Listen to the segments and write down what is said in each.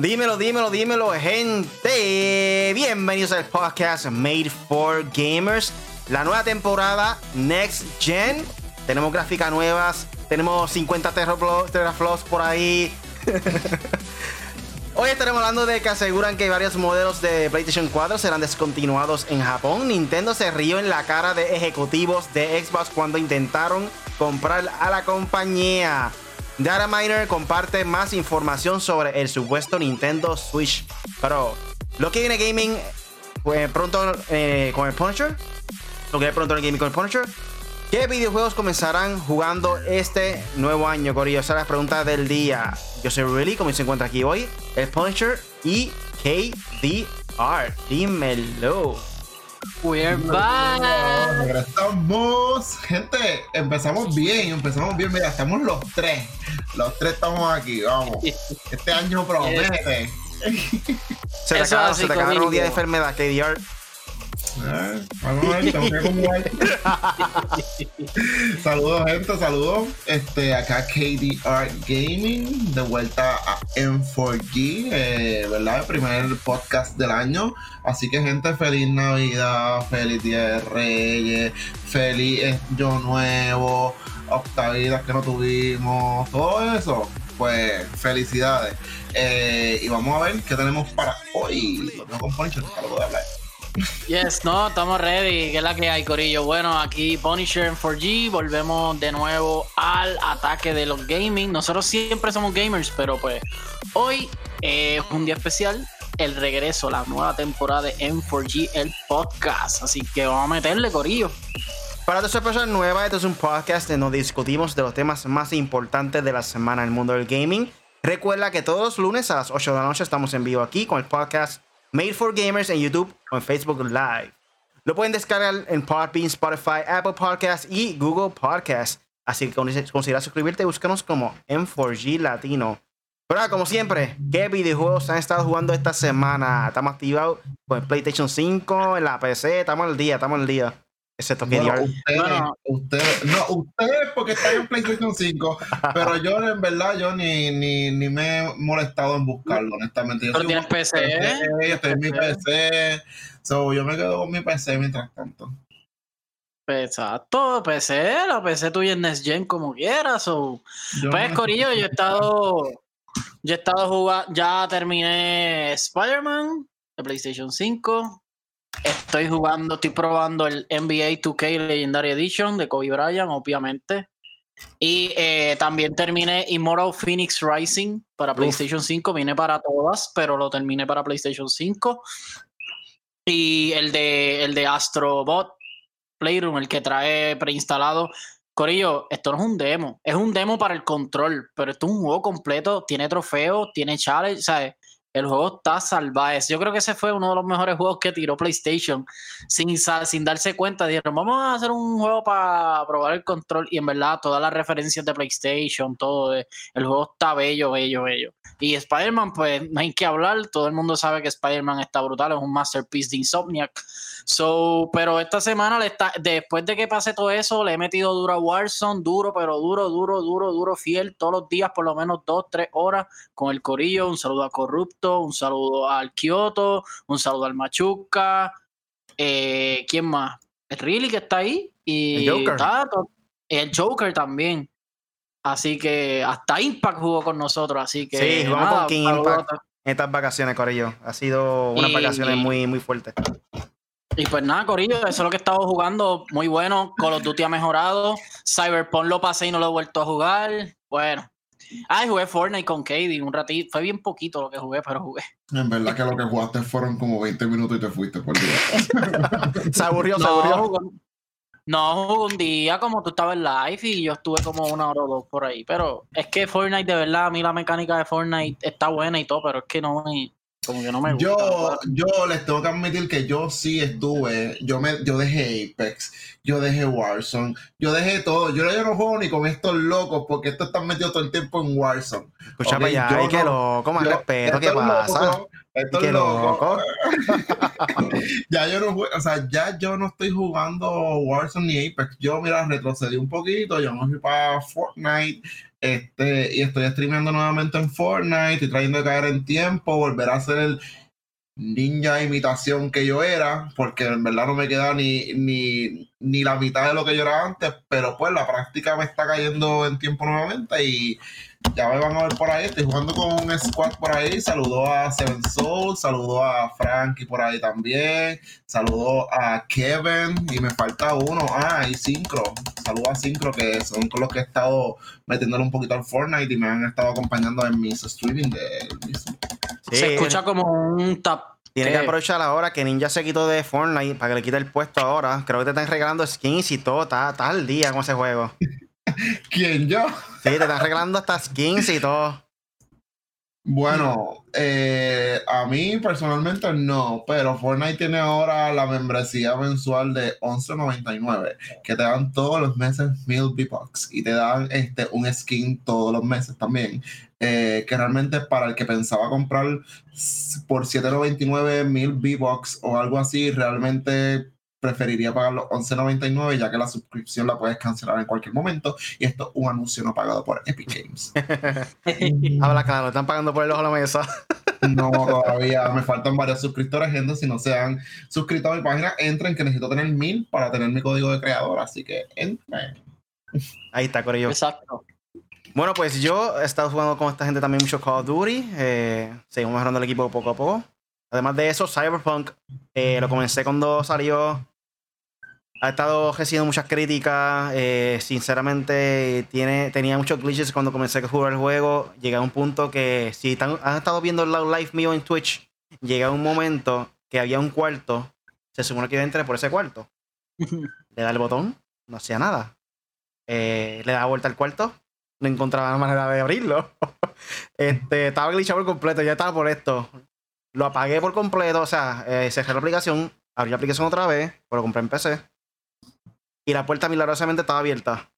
Dímelo, dímelo, dímelo, gente. Bienvenidos al podcast Made for Gamers. La nueva temporada Next Gen. Tenemos gráficas nuevas. Tenemos 50 teraflops por ahí. Hoy estaremos hablando de que aseguran que varios modelos de PlayStation 4 serán descontinuados en Japón. Nintendo se rió en la cara de ejecutivos de Xbox cuando intentaron comprar a la compañía. Data Miner comparte más información sobre el supuesto Nintendo Switch Pro. Lo que viene gaming pues, pronto eh, con el Punisher. Lo que viene pronto en gaming con el Punisher. ¿Qué videojuegos comenzarán jugando este nuevo año, Corillo? Esa es la pregunta del día. Yo soy Willy, como se encuentra aquí hoy, el Punisher y KDR. Dímelo. We're back. Estamos, gente, empezamos bien, empezamos bien. Mira, estamos los tres. Los tres estamos aquí, vamos. Este año promete. se te acabaron los días de enfermedad, KDR. Eh, saludos, gente, saludos. Este, acá KDR Gaming, de vuelta a M4G, eh, ¿verdad? El primer podcast del año. Así que, gente, feliz Navidad, feliz Día de Reyes, feliz Yo Nuevo, octavidas que no tuvimos, todo eso. Pues, felicidades. Eh, y vamos a ver qué tenemos para hoy. Lo tengo con Poncho, para poder hablar. Yes, no, estamos ready. ¿Qué es la que hay, Corillo? Bueno, aquí Punisher en 4G. Volvemos de nuevo al ataque de los gaming. Nosotros siempre somos gamers, pero pues hoy es un día especial. El regreso, la nueva temporada de M4G, el podcast. Así que vamos a meterle, Corillo. Para las personas nuevas, este es un podcast donde nos discutimos de los temas más importantes de la semana en el mundo del gaming. Recuerda que todos los lunes a las 8 de la noche estamos en vivo aquí con el podcast Made for Gamers en YouTube o en Facebook Live. Lo pueden descargar en Podbean, Spotify, Apple Podcasts y Google Podcasts. Así que considera suscribirte y búscanos como M4G Latino. Pero como siempre, ¿qué videojuegos han estado jugando esta semana? Estamos activados con PlayStation 5, en la PC, estamos al día, estamos al día. Excepto que bueno, ustedes, ustedes, no, ustedes porque están en PlayStation 5, pero yo en verdad yo ni, ni, ni me he molestado en buscarlo, honestamente. Yo pero tienes PC, estoy en mi PC, so, yo me quedo con mi PC mientras tanto. Exacto, PC, la PC tuya en Next Gen como quieras. O... Pues, Corillo, yo he estado. Yo he estado jugando. Ya terminé Spider-Man de PlayStation 5. Estoy jugando, estoy probando el NBA 2K Legendary Edition de Kobe Bryant, obviamente. Y eh, también terminé Immortal Phoenix Rising para PlayStation 5. Vine para todas, pero lo terminé para PlayStation 5. Y el de, el de Astrobot Playroom, el que trae preinstalado. Corillo, esto no es un demo, es un demo para el control, pero esto es un juego completo, tiene trofeos, tiene challenge, ¿sabes? El juego está salvaje. Yo creo que ese fue uno de los mejores juegos que tiró PlayStation. Sin, sin darse cuenta, dijeron, vamos a hacer un juego para probar el control. Y en verdad, todas las referencias de PlayStation, todo, el juego está bello, bello, bello. Y Spider-Man, pues no hay que hablar. Todo el mundo sabe que Spider-Man está brutal, es un masterpiece de Insomniac. So, pero esta semana, le está, después de que pase todo eso, le he metido duro a Warzone, duro, pero duro, duro, duro, duro, fiel, todos los días, por lo menos dos, tres horas, con el Corillo. Un saludo a Corrupto, un saludo al Kyoto, un saludo al Machuca. Eh, ¿Quién más? El Riley que está ahí. Y el Joker. el Joker también. Así que hasta Impact jugó con nosotros, así que. Sí, jugamos con King Impact en estas vacaciones, Corillo. Ha sido unas vacaciones muy, muy fuertes. Y pues nada, Corillo, eso es lo que he estado jugando. Muy bueno. Call of Duty ha mejorado. Cyberpunk lo pasé y no lo he vuelto a jugar. Bueno. Ah, jugué Fortnite con Katie un ratito. Fue bien poquito lo que jugué, pero jugué. En verdad que lo que jugaste fueron como 20 minutos y te fuiste por día. se aburrió, se aburrió. No, jugué un día como tú estabas en live y yo estuve como una hora o dos por ahí. Pero es que Fortnite, de verdad, a mí la mecánica de Fortnite está buena y todo, pero es que no me, como que no me gusta. Yo, yo les tengo que admitir que yo sí estuve, yo me, yo dejé Apex, yo dejé Warzone, yo dejé todo. Yo, no juego ni con estos locos porque estos están metidos todo el tiempo en Warzone. Escúchame ya, ay, que loco, más respeto, ¿qué pasa? Esto es loco. ya yo no o sea, ya yo no estoy jugando Warzone ni Apex. Yo, mira, retrocedí un poquito, yo me fui para Fortnite, este, y estoy streameando nuevamente en Fortnite, estoy trayendo de caer en tiempo, volver a hacer el ninja imitación que yo era, porque en verdad no me queda ni, ni, ni la mitad de lo que yo era antes, pero pues la práctica me está cayendo en tiempo nuevamente y ya me van a ver por ahí, estoy jugando con un squad por ahí, saludo a Seven Soul, saludo a Frankie por ahí también, saludo a Kevin y me falta uno, ah, y Syncro, saludo a Syncro que son con los que he estado metiéndole un poquito al Fortnite y me han estado acompañando en mis streaming de mismo. Se escucha como un tap. Tiene que aprovechar ahora que Ninja se quitó de Fortnite para que le quite el puesto ahora. Creo que te están regalando skins y todo. Está, está al día con ese juego. ¿Quién yo? Sí, te están regalando hasta skins y todo. Bueno, eh, a mí personalmente no, pero Fortnite tiene ahora la membresía mensual de 11.99, que te dan todos los meses 1000 V-Bucks y te dan este, un skin todos los meses también, eh, que realmente para el que pensaba comprar por 7.99 1000 V-Bucks o algo así, realmente preferiría pagar los 11.99 ya que la suscripción la puedes cancelar en cualquier momento y esto es un anuncio no pagado por Epic Games. Habla claro, están pagando por el ojo a la mesa. no, todavía me faltan varios suscriptores, gente, si no se han suscrito a mi página, entren que necesito tener mil para tener mi código de creador, así que entren. Ahí está, Corillo. Exacto. Bueno, pues yo he estado jugando con esta gente también mucho Call of Duty. Eh, seguimos mejorando el equipo poco a poco. Además de eso, Cyberpunk eh, lo comencé cuando salió ha estado recibiendo muchas críticas. Eh, sinceramente, tiene, tenía muchos glitches cuando comencé a jugar el juego. Llegué a un punto que, si están, han estado viendo el live mío en Twitch, llega a un momento que había un cuarto. Se supone que yo entré por ese cuarto. Le da el botón, no hacía nada. Eh, le da vuelta al cuarto, no encontraba manera de abrirlo. este, estaba glitchado por completo, ya estaba por esto. Lo apagué por completo, o sea, eh, cerré la aplicación, abrí la aplicación otra vez, pero lo compré en PC y la puerta milagrosamente estaba abierta.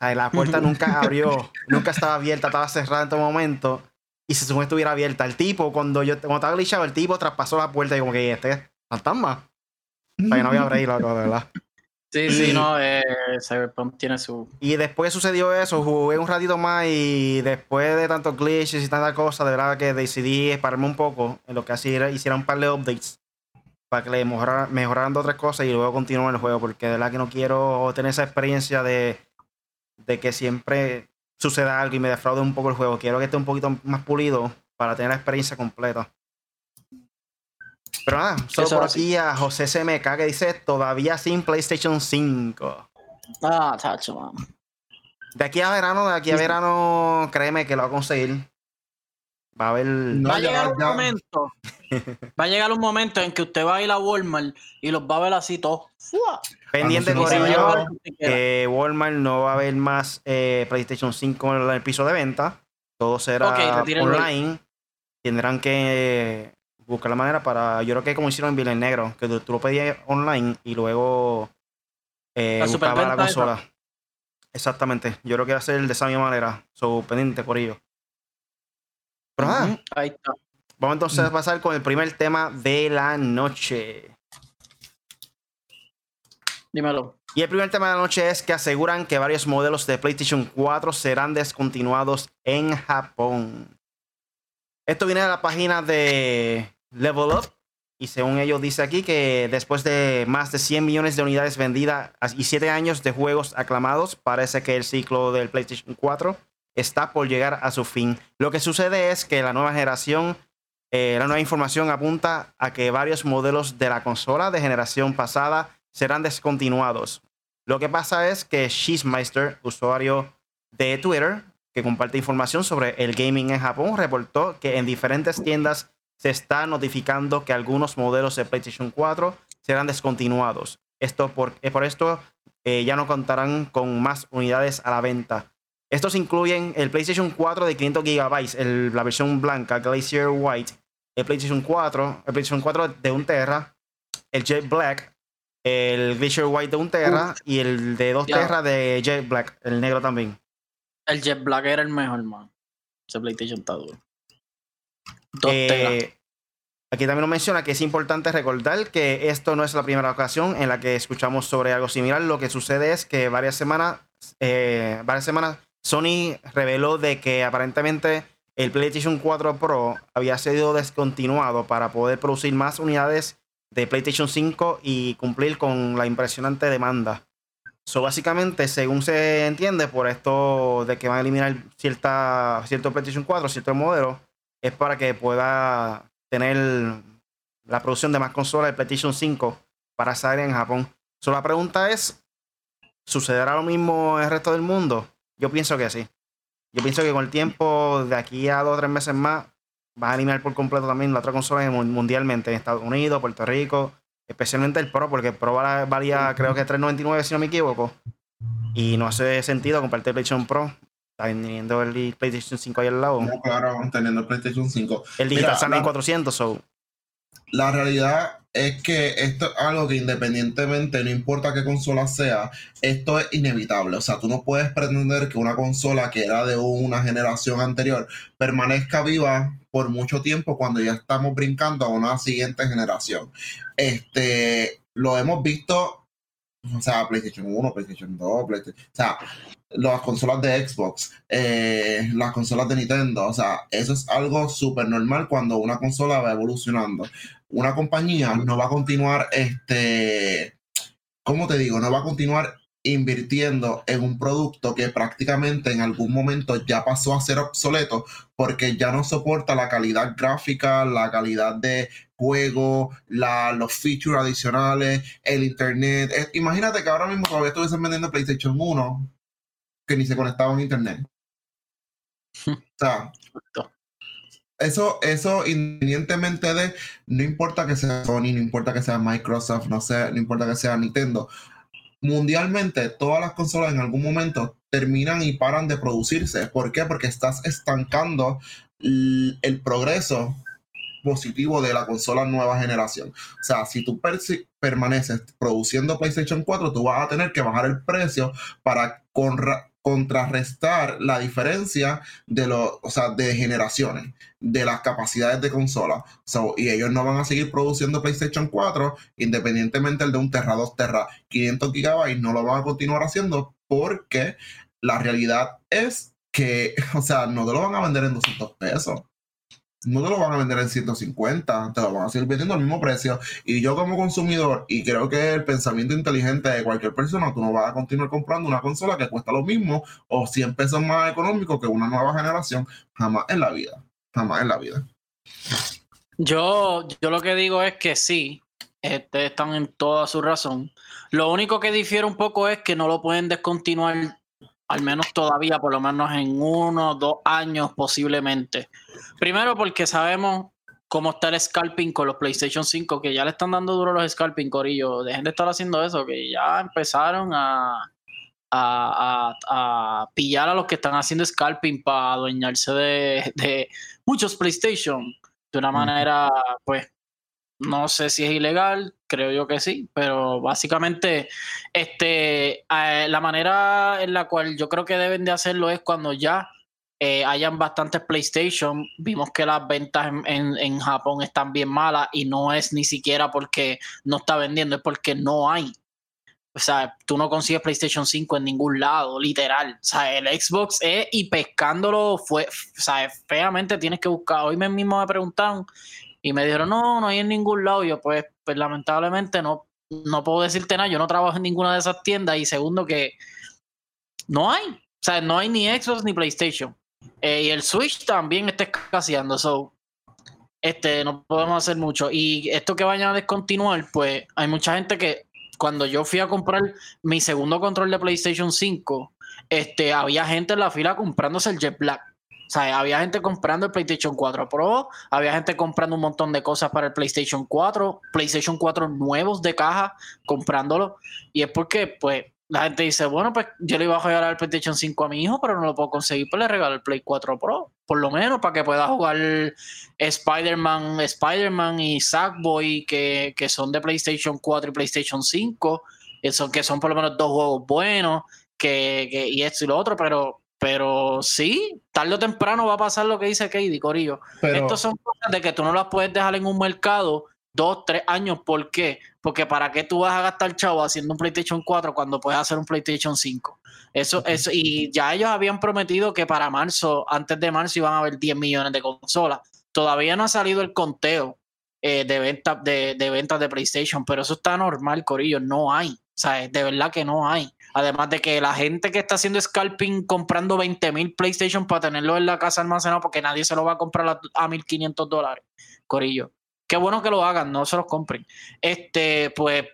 la puerta nunca abrió, nunca estaba abierta, estaba cerrada en todo momento. Y se supone que estuviera abierta. El tipo, cuando yo cuando estaba glitchado, el tipo traspasó la puerta y como que este es fantasma. O sea, que no había abrir, de verdad. Sí, sí, no, eh, Cyberpunk tiene su. Y después sucedió eso, jugué un ratito más y después de tantos glitches y tantas cosas, de verdad que decidí pararme un poco en lo que así era, hiciera un par de updates para que le mejoraran, mejoraran dos o tres cosas y luego continuar el juego, porque de verdad que no quiero tener esa experiencia de, de que siempre suceda algo y me defraude un poco el juego. Quiero que esté un poquito más pulido para tener la experiencia completa. Pero nada, solo por aquí a José CMK que dice todavía sin PlayStation 5. Ah, tacho, man. De aquí a verano, de aquí a verano, créeme que lo va a conseguir. Va a haber. va a llegar un momento. va a llegar un momento en que usted va a ir a Walmart y los va a ver así todos. Pendiente por ello que Walmart no va a haber más eh, PlayStation 5 en el piso de venta. Todo será online. Tendrán que buscar la manera para. Yo creo que como hicieron en Villa Negro, que tú, lo pedías online y luego eh, la, la consola. Exactamente. Yo creo que va a ser de esa misma manera. So, pendiente por ello. Vamos entonces a mm. pasar con el primer tema de la noche. Dímelo. Y el primer tema de la noche es que aseguran que varios modelos de PlayStation 4 serán descontinuados en Japón. Esto viene de la página de Level Up. Y según ellos dice aquí que después de más de 100 millones de unidades vendidas y 7 años de juegos aclamados, parece que el ciclo del PlayStation 4 está por llegar a su fin. Lo que sucede es que la nueva generación, eh, la nueva información apunta a que varios modelos de la consola de generación pasada serán descontinuados. Lo que pasa es que Shizmeister, usuario de Twitter, que comparte información sobre el gaming en Japón, reportó que en diferentes tiendas se está notificando que algunos modelos de PlayStation 4 serán descontinuados. Esto por, por esto eh, ya no contarán con más unidades a la venta. Estos incluyen el PlayStation 4 de 500 GB, la versión blanca, Glacier White, el PlayStation 4, el PlayStation 4 de 1 Terra, el Jet Black, el Glacier White de 1 Terra y el de 2 Terra de Jet Black, el negro también. El Jet Black era el mejor, man. Ese PlayStation está duro. 2 eh, Aquí también nos menciona que es importante recordar que esto no es la primera ocasión en la que escuchamos sobre algo similar. Lo que sucede es que varias semanas, eh, varias semanas Sony reveló de que aparentemente el PlayStation 4 Pro había sido descontinuado para poder producir más unidades de PlayStation 5 y cumplir con la impresionante demanda. So, básicamente, según se entiende, por esto de que van a eliminar cierta, cierto PlayStation 4, cierto modelo, es para que pueda tener la producción de más consolas de PlayStation 5 para salir en Japón. So, la pregunta es, ¿sucederá lo mismo en el resto del mundo? Yo pienso que sí. Yo pienso que con el tiempo, de aquí a dos o tres meses más, va a eliminar por completo también la otra consola mundialmente en Estados Unidos, Puerto Rico, especialmente el Pro, porque el Pro valía creo que 3.99 si no me equivoco. Y no hace sentido comprarte el PlayStation Pro teniendo el PlayStation 5 ahí al lado. No, claro, teniendo el PlayStation 5. El digital sale en 400, so. La realidad es que esto es algo que independientemente, no importa qué consola sea, esto es inevitable. O sea, tú no puedes pretender que una consola que era de una generación anterior permanezca viva por mucho tiempo cuando ya estamos brincando a una siguiente generación. Este, lo hemos visto, o sea, PlayStation 1, PlayStation 2, PlayStation, o sea, las consolas de Xbox, eh, las consolas de Nintendo, o sea, eso es algo súper normal cuando una consola va evolucionando una compañía no va a continuar, este, ¿cómo te digo? No va a continuar invirtiendo en un producto que prácticamente en algún momento ya pasó a ser obsoleto porque ya no soporta la calidad gráfica, la calidad de juego, la, los features adicionales, el internet. imagínate que ahora mismo todavía estuviesen vendiendo PlayStation 1 que ni se conectaba a internet. o sea, eso, eso independientemente de, no importa que sea Sony, no importa que sea Microsoft, no, sé, no importa que sea Nintendo, mundialmente todas las consolas en algún momento terminan y paran de producirse. ¿Por qué? Porque estás estancando el, progreso positivo de la consola nueva generación. O sea, si tú permaneces produciendo PlayStation 4, tú vas a tener que bajar el precio para contrarrestar la diferencia de los, o sea, de generaciones, de las capacidades de consola. y ellos no van a seguir produciendo PlayStation 4, independientemente el de un Terra 2 Terra 500 GB, no lo van a continuar haciendo porque la realidad es que, o sea, no te lo van a vender en 200 pesos no te lo van a vender en 150, te lo van a seguir vendiendo al mismo precio. Y yo como consumidor, y creo que el pensamiento inteligente de cualquier persona, tú no vas a continuar comprando una consola que cuesta lo mismo o 100 pesos más económico que una nueva generación, jamás en la vida, jamás en la vida. Yo, yo lo que digo es que sí, este, están en toda su razón. Lo único que difiere un poco es que no lo pueden descontinuar al menos todavía, por lo menos en uno o dos años posiblemente. Primero porque sabemos cómo está el scalping con los PlayStation 5, que ya le están dando duro los scalping, Corillo. Dejen de estar haciendo eso, que ya empezaron a, a, pillar a los que están haciendo scalping para adueñarse de, de muchos PlayStation de una manera, pues, no sé si es ilegal, creo yo que sí, pero básicamente este, eh, la manera en la cual yo creo que deben de hacerlo es cuando ya eh, hayan bastantes PlayStation. Vimos que las ventas en, Japón están bien malas y no es ni siquiera porque no está vendiendo, es porque no hay. O sea, tú no consigues PlayStation 5 en ningún lado, literal. O sea, el Xbox es y pescándolo fue, o sea, feamente tienes que buscar. Hoy mismo me preguntaron y me dijeron, no, no hay en ningún lado. yo, pues, pues lamentablemente no, no puedo decirte nada. Yo no trabajo en ninguna de esas tiendas. Y segundo, que no hay. O sea, no hay ni Xbox ni PlayStation. Eh, y el Switch también está escaseando. So, este, no podemos hacer mucho. Y esto que vayan a descontinuar, pues hay mucha gente que cuando yo fui a comprar mi segundo control de PlayStation 5, este, había gente en la fila comprándose el Jet Black. O sea, había gente comprando el PlayStation 4 Pro, había gente comprando un montón de cosas para el PlayStation 4, PlayStation 4 nuevos de caja, comprándolo. Y es porque, pues, la gente dice, bueno, pues yo le iba a regalar el PlayStation 5 a mi hijo, pero no lo puedo conseguir, pues le regalo el Play 4 Pro, por lo menos para que pueda jugar Spider-Man, Spider-Man y Sackboy, que, que son de PlayStation 4 y PlayStation 5, que son, que son por lo menos dos juegos buenos, que, que, y esto y lo otro, pero Pero sí, tarde o temprano va a pasar lo que dice Katie, Corillo. Estos son cosas de que tú no las puedes dejar en un mercado dos, tres años. ¿Por qué? Porque para qué tú vas a gastar chavo haciendo un PlayStation 4 cuando puedes hacer un PlayStation 5. Eso, eso, y ya ellos habían prometido que para marzo, antes de marzo, iban a haber 10 millones de consolas. Todavía no ha salido el conteo eh, de, venta, de, de ventas de PlayStation, pero eso está normal, Corillo. No hay. O sea, de verdad que no hay. Además de que la gente que está haciendo scalping comprando 20 mil PlayStation para tenerlo en la casa almacenado porque nadie se lo va a comprar a, a 1500 dólares. Corillo. Qué bueno que lo hagan, no se los compren. Este, pues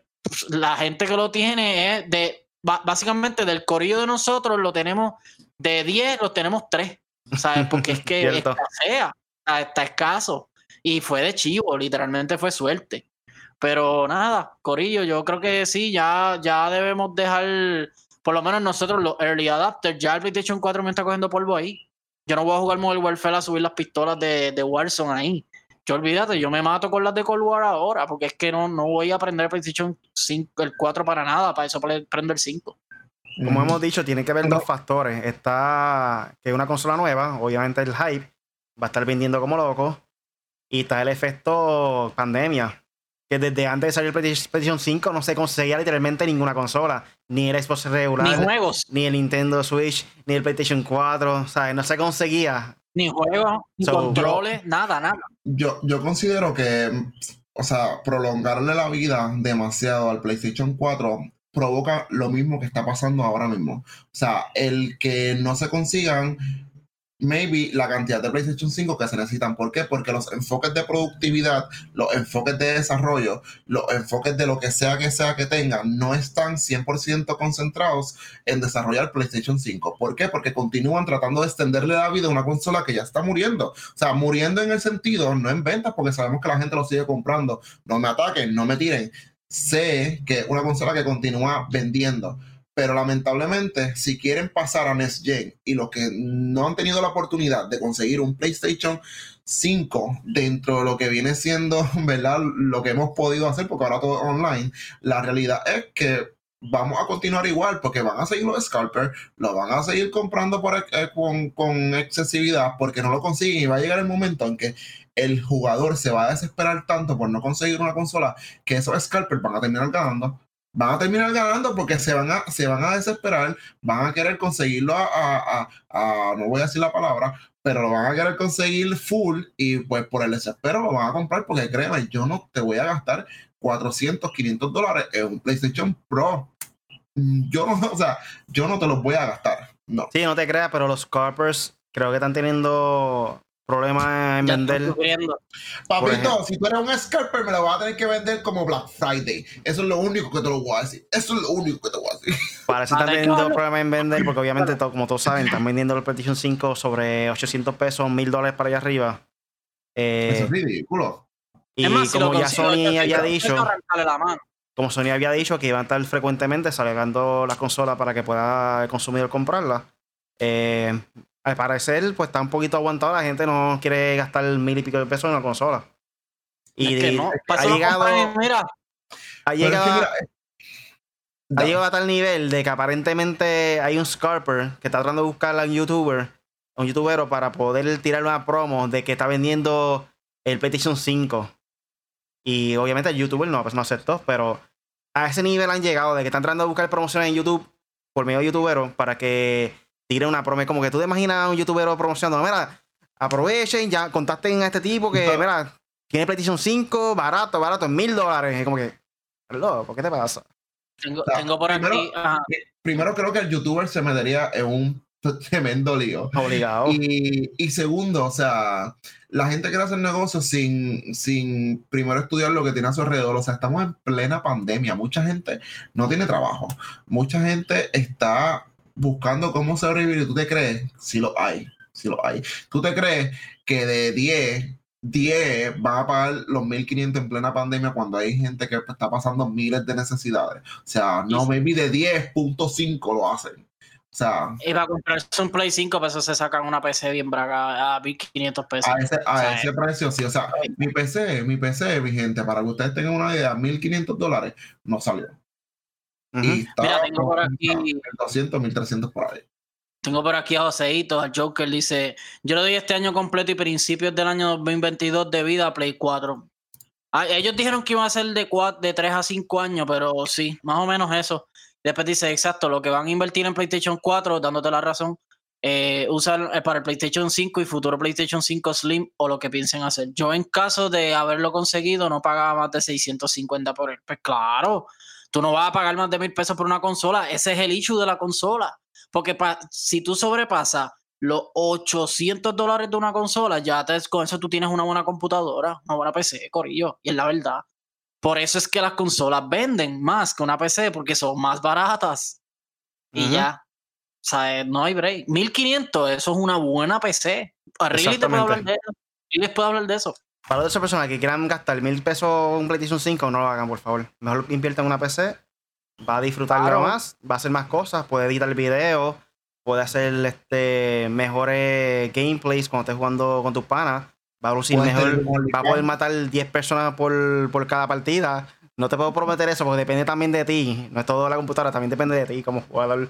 la gente que lo tiene es de, básicamente del corillo de nosotros lo tenemos de 10, lo tenemos 3. ¿Sabes? Porque es que escasea, está escaso. Y fue de chivo, literalmente fue suerte. Pero nada, Corillo, yo creo que sí, ya, ya debemos dejar, por lo menos nosotros, los early adapters, ya el PlayStation 4 me está cogiendo polvo ahí. Yo no voy a jugar Modern Warfare a subir las pistolas de, de Warzone ahí. Yo olvídate, yo me mato con las de Cold War ahora, porque es que no, no voy a aprender el PlayStation 5, el 4 para nada, para eso prendo el 5. Como hemos dicho, tiene que haber dos factores. Está que es una consola nueva, obviamente el hype, va a estar vendiendo como loco. Y está el efecto pandemia que desde antes de salir el PlayStation 5 no se conseguía literalmente ninguna consola. Ni el Xbox regular. Ni juegos. Ni el Nintendo Switch, ni el PlayStation 4. ¿sabes? No se conseguía. Ni juegos, ni controles, nada, nada. Yo, yo considero que, o sea, prolongarle la vida demasiado al PlayStation 4 provoca lo mismo que está pasando ahora mismo. O sea, el que no se consigan maybe la cantidad de PlayStation 5 que se necesitan. ¿Por qué? Porque los enfoques de productividad, los enfoques de desarrollo, los enfoques de lo que sea que sea que tengan, no están 100% concentrados en desarrollar PlayStation 5. ¿Por qué? Porque continúan tratando de extenderle la vida a una consola que ya está muriendo. O sea, muriendo en el sentido, no en ventas, porque sabemos que la gente lo sigue comprando. No me ataquen, no me tiren. Sé que es una consola que continúa vendiendo pero lamentablemente, si quieren pasar a Next Gen y los que no han tenido la oportunidad de conseguir un PlayStation 5 dentro de lo que viene siendo, ¿verdad? Lo que hemos podido hacer, porque ahora todo es online, la realidad es que vamos a continuar igual porque van a seguir los scalpers, lo van a seguir comprando por, eh, con, con, excesividad porque no lo consiguen y va a llegar el momento en que el jugador se va a desesperar tanto por no conseguir una consola que esos scalpers van a terminar ganando van a terminar ganando porque se van a, se van a desesperar, van a querer conseguirlo a, no voy a decir la palabra, pero lo van a querer conseguir full y pues por el desespero lo van a comprar porque créeme, yo no te voy a gastar 400, 500 dólares en un PlayStation Pro. Yo no, o sea, yo no te los voy a gastar. No. Sí, no te creas, pero los Carpers creo que están teniendo problema en vender. Papito, si tú eres un scalper, me lo vas a tener que vender como Black Friday. Eso es lo único que te lo voy a decir. Eso es lo único que te voy a decir. Parece que están teniendo problemas en vender, porque obviamente, como todos saben, están vendiendo el PlayStation 5 sobre 800 pesos, 1000 dólares para allá arriba. Eh, Eso es ridículo. Y como ya Sony había dicho. Como Sony había dicho que iban a estar frecuentemente saliendo las consolas para que pueda el consumidor comprarlas. Eh, al parecer, pues está un poquito aguantado. La gente no quiere gastar mil y pico de pesos en la consola. Y ha llegado. ha llegado. ha llegado a tal nivel de que aparentemente hay un Scarper que está tratando de buscar a un youtuber, un youtubero, para poder tirar una promo de que está vendiendo el PlayStation 5. Y obviamente el youtuber no, pues no aceptó, pero a ese nivel han llegado de que están tratando de buscar promociones en YouTube por medio de youtuberos para que tire una promesa. Como que tú te imaginas a un youtuber promocionando, mira, aprovechen, ya contacten a este tipo que, mira, tiene PlayStation 5, barato, barato, en mil dólares. Es como que, ¿por qué te pasa? Tengo, tengo por aquí. Primero, creo que el youtuber se metería en un tremendo lío. Obligado. Y, y, segundo, o sea, la gente quiere hacer negocios sin, sin primero estudiar lo que tiene a su alrededor. O sea, estamos en plena pandemia. Mucha gente no tiene trabajo. Mucha gente está buscando cómo sobrevivir, ¿tú te crees? Si lo hay, si lo hay. ¿Tú te crees que de 10, 10 van a pagar los 1.500 en plena pandemia cuando hay gente que está pasando miles de necesidades? O sea, no, maybe de 10.5 lo hacen. O sea, y a comprarse un Play 5, pesos se sacan una PC bien braga a 1500 pesos. A ese, a ese precio, sí. O sea, mi PC, mi PC, mi gente, para que ustedes tengan una idea, 1500 dólares no salió. Y Mira, tengo por aquí. 200, 1300 por ahí. Tengo por aquí a Joseito, al Joker, dice, yo le doy este año completo y principios del año 2022 de vida a Play 4. Ah, ellos dijeron que iba a ser de, de 3 a 5 años, pero sí, más o menos eso. Después dice, exacto, lo que van a invertir en PlayStation 4, dándote la razón, eh, usar eh, para el PlayStation 5 y futuro PlayStation 5 Slim o lo que piensen hacer. Yo en caso de haberlo conseguido no pagaba más de 650 por él. Pues claro, tú no vas a pagar más de mil pesos por una consola. Ese es el issue de la consola. Porque si tú sobrepasas los 800 dólares de una consola, ya te, con eso tú tienes una buena computadora, una buena PC, Corillo. Y es la verdad. Por eso es que las consolas venden más que una PC, porque son más baratas. Y ya. O sea, no hay break. 1500, eso es una buena PC. Arriba te puedo hablar de eso. Y les puedo hablar de eso. Para esas personas que quieran gastar mil pesos un PlayStation 5, no lo hagan, por favor. Mejor inviertan en una PC va a disfrutarlo más, va a hacer más cosas, puede editar el video, puede hacer este mejores gameplays cuando estés jugando con tus panas, va a lucir mejor, va a poder matar 10 personas por, por, cada partida. No te puedo prometer eso porque depende también de ti, no es todo la computadora, también depende de ti como jugador.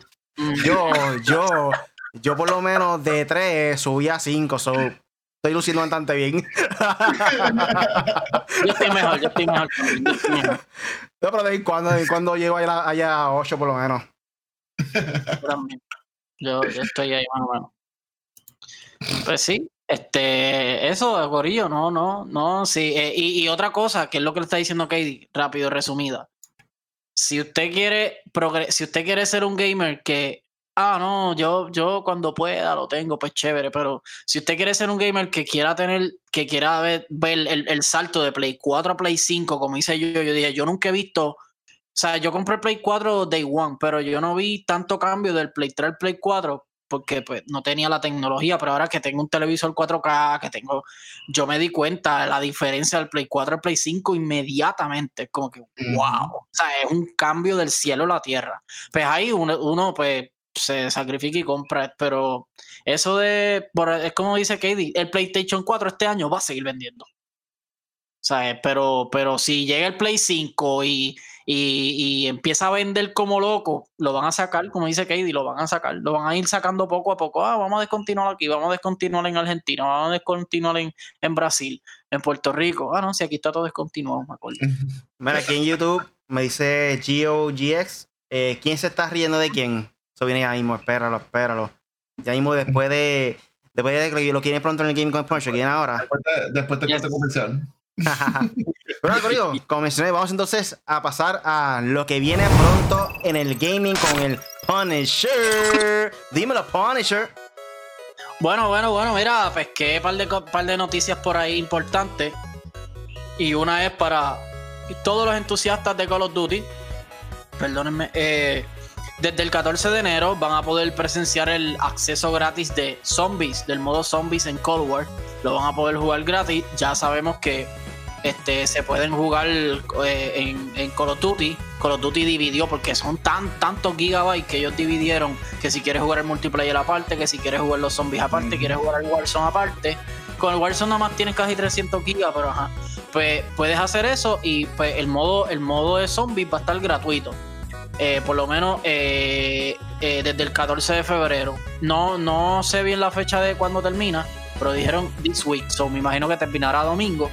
Yo, yo, yo por lo menos de 3 subí a 5, so estoy luciendo bastante bien. yo estoy mejor, yo estoy mejor. No, pero de cuando, cuando llego allá, allá a 8 por lo menos. Yo, yo estoy ahí más o menos. Pues sí, este, eso, Gorillo, no, no, no, sí. Eh, y, y, otra cosa, que es lo que le está diciendo Katie, rápido, resumida. Si usted quiere si usted quiere ser un gamer que ah, no, yo, yo cuando pueda lo tengo, pues chévere, pero si usted quiere ser un gamer que quiera tener, que quiera ver, ver el, el, salto de Play 4 a Play 5, como hice yo, yo dije, yo nunca he visto, o sea, yo compré el Play 4 Day One, pero yo no vi tanto cambio del Play 3 al Play 4 porque pues no tenía la tecnología, pero ahora que tengo un televisor 4K, que tengo, yo me di cuenta de la diferencia del Play 4 al Play 5 inmediatamente, como que, wow, o sea, es un cambio del cielo a la tierra. Pues ahí uno, uno pues se sacrifica y compra. Pero eso de, es como dice Katie, el PlayStation 4 este año va a seguir vendiendo. ¿Sabes? Pero, pero si llega el Play 5 y, y, empieza a vender como loco, lo van a sacar, como dice Katie, lo van a sacar, lo van a ir sacando poco a poco. Ah, vamos a descontinuar aquí, vamos a descontinuar en Argentina, vamos a descontinuar en, en Brasil, en Puerto Rico. Ah, no, si aquí está todo descontinuado, me acuerdo. Mira, aquí en YouTube me dice GOGX, eh, ¿quién se está riendo de quién? Eso viene ya mismo, espéralo, espéralo. Ya mismo después de. Después de que lo quieren pronto en el Game con Punch, ¿quién ahora? Después de, después de corte comercial. bueno, corrido, como mencioné, vamos entonces a pasar a lo que viene pronto en el gaming con el Punisher. Dímelo, Punisher. Bueno, bueno, bueno, mira, pesqué un par de, par de noticias por ahí importantes. Y una es para todos los entusiastas de Call of Duty. Perdónenme. Eh, desde el 14 de enero van a poder presenciar el acceso gratis de Zombies, del modo Zombies en Cold War. Lo van a poder jugar gratis. Ya sabemos que este, se pueden jugar eh, en, en, Call of Duty. Call of Duty dividió porque son tan tantos gigabytes que ellos dividieron que si quieres jugar el multiplayer aparte, que si quieres jugar los zombies aparte, quieres jugar el Warzone aparte. Con el Warzone nada más tienes casi 300 gigas, pero ajá. Pues puedes hacer eso y pues el modo, el modo de zombies va a estar gratuito. Eh, por lo menos eh, eh, desde el 14 de febrero. No, no sé bien la fecha de cuándo termina, pero dijeron this week, so me imagino que terminará domingo.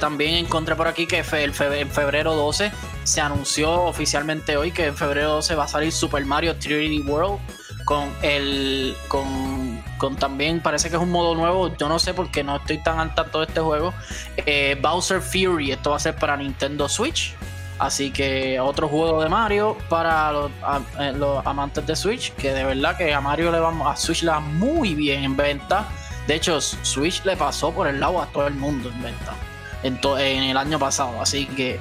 también encontré por aquí que en febrero 12 se anunció oficialmente hoy que en febrero 12 va a salir Super Mario 3D World con el con, con, también parece que es un modo nuevo yo no sé porque no estoy tan al tanto de este juego Bowser Fury esto va a ser para Nintendo Switch Así que otro juego de Mario para eh, los, amantes de Switch, que de verdad que a Mario le vamos a Switch le va muy bien en venta. De hecho, Switch le pasó por el lado a todo el mundo en venta en, en el año pasado. Así que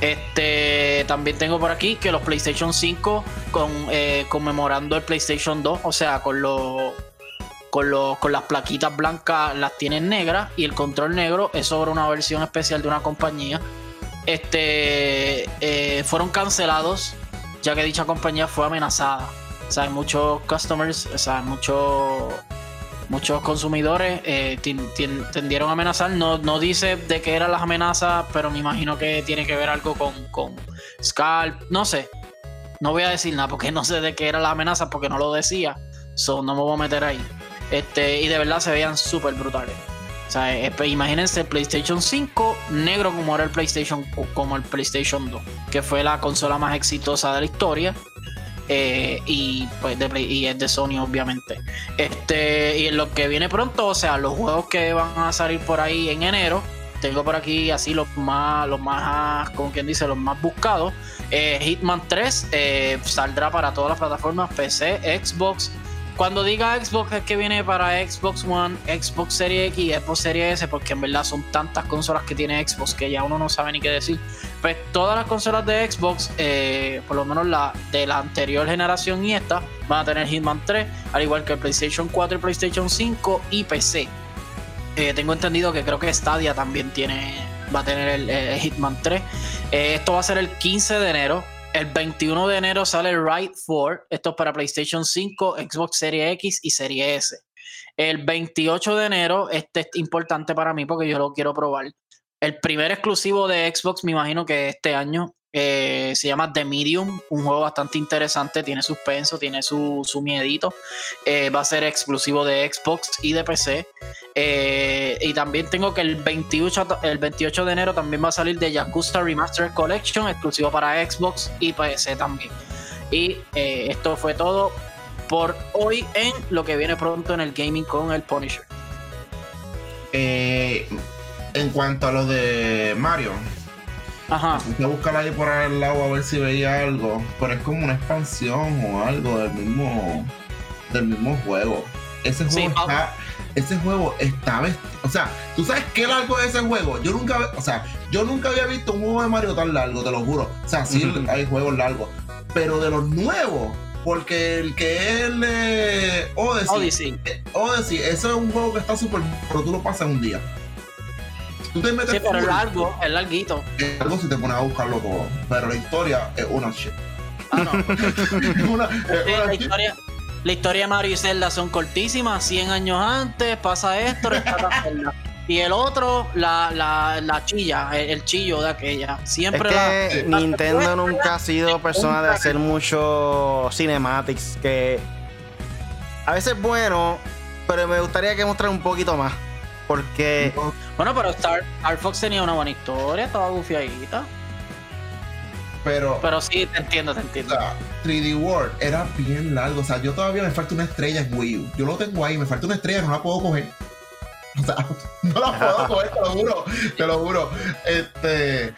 este también tengo por aquí que los PlayStation 5 con, eh, conmemorando el PlayStation 2, o sea, con los con, con, las plaquitas blancas las tienen negras y el control negro es sobre una versión especial de una compañía este, eh, fueron cancelados ya que dicha compañía fue amenazada. O sea, muchos customers, o sea, muchos muchos consumidores eh, tendieron a amenazar. No, no dice de qué eran las amenazas, pero me imagino que tiene que ver algo con, con Scalp. No sé. no voy a decir nada porque no sé de qué era la amenaza porque no lo decía. So, no me voy a meter ahí. Este, y de verdad se veían súper brutales. Eh, imagínense el PlayStation 5 negro como era el PlayStation como el PlayStation 2, que fue la consola más exitosa de la historia. Eh, y pues de y es de Sony obviamente este y en lo que viene pronto o sea los juegos que van a salir por ahí en enero tengo por aquí así los más los más como quien dice los más buscados eh, Hitman 3 saldrá para todas las plataformas PC Xbox cuando diga Xbox es que viene para Xbox One, Xbox Series X y Xbox Series S, porque en verdad son tantas consolas que tiene Xbox que ya uno no sabe ni qué decir. Pues todas las consolas de Xbox, eh, por lo menos la de la anterior generación y esta, van a tener Hitman 3, al igual que PlayStation 4 y PlayStation 5 y PC. Eh, tengo entendido que creo que Stadia también tiene, va a tener el, Hitman 3. Eh, esto va a ser el 15 de enero. El 21 de enero sale Ride 4. Esto es para PlayStation 5, Xbox Series X y Series S. El 28 de enero, este es importante para mí porque yo lo quiero probar. El primer exclusivo de Xbox, me imagino que este año, eh, se llama The Medium, un juego bastante interesante, tiene suspenso, tiene su, su miedito. Eh, va a ser exclusivo de Xbox y de PC. Eh, y también tengo que el 28, el 28 de enero también va a salir de Yakuza Remastered Collection, exclusivo para Xbox y PC también. Y esto fue todo por hoy en lo que viene pronto en el gaming con el Punisher. en cuanto a lo de Mario, Ajá. A buscar ahí por el lado a ver si veía algo. Pero es como una expansión o algo del mismo del mismo juego. Ese juego está. Ese juego está O sea, ¿tú sabes qué largo es ese juego? Yo nunca, o sea, yo nunca había visto un juego de Mario tan largo, te lo juro. O sea, sí hay juegos largos. Pero de los nuevos, porque el que es el Odyssey, Odyssey. Eh, Odyssey, ese es un juego que está súper, pero tú lo pasas un día. Tú te metes sí, pero es largo, es larguito. Es largo si te pones a buscarlo todo. Pero la historia es una shit. Ah, no. la, historia, la historia de Mario y Zelda son cortísimas. 100 años antes pasa esto, Y el otro, la, la, la chilla, el, chillo de aquella. Siempre es que Nintendo nunca ha sido persona de hacer mucho cinematics. Que a veces es bueno, pero me gustaría que mostrara un poquito más. Porque. Bueno, pero Star, Fox tenía una buena historia, estaba gufiadita. Pero. Pero sí, te entiendo, te entiendo. 3D World era bien largo. O sea, yo todavía me falta una estrella en Wii U. Yo lo tengo ahí, me falta una estrella, no la puedo coger. O sea, no la puedo coger, te lo juro. Te lo juro. Este.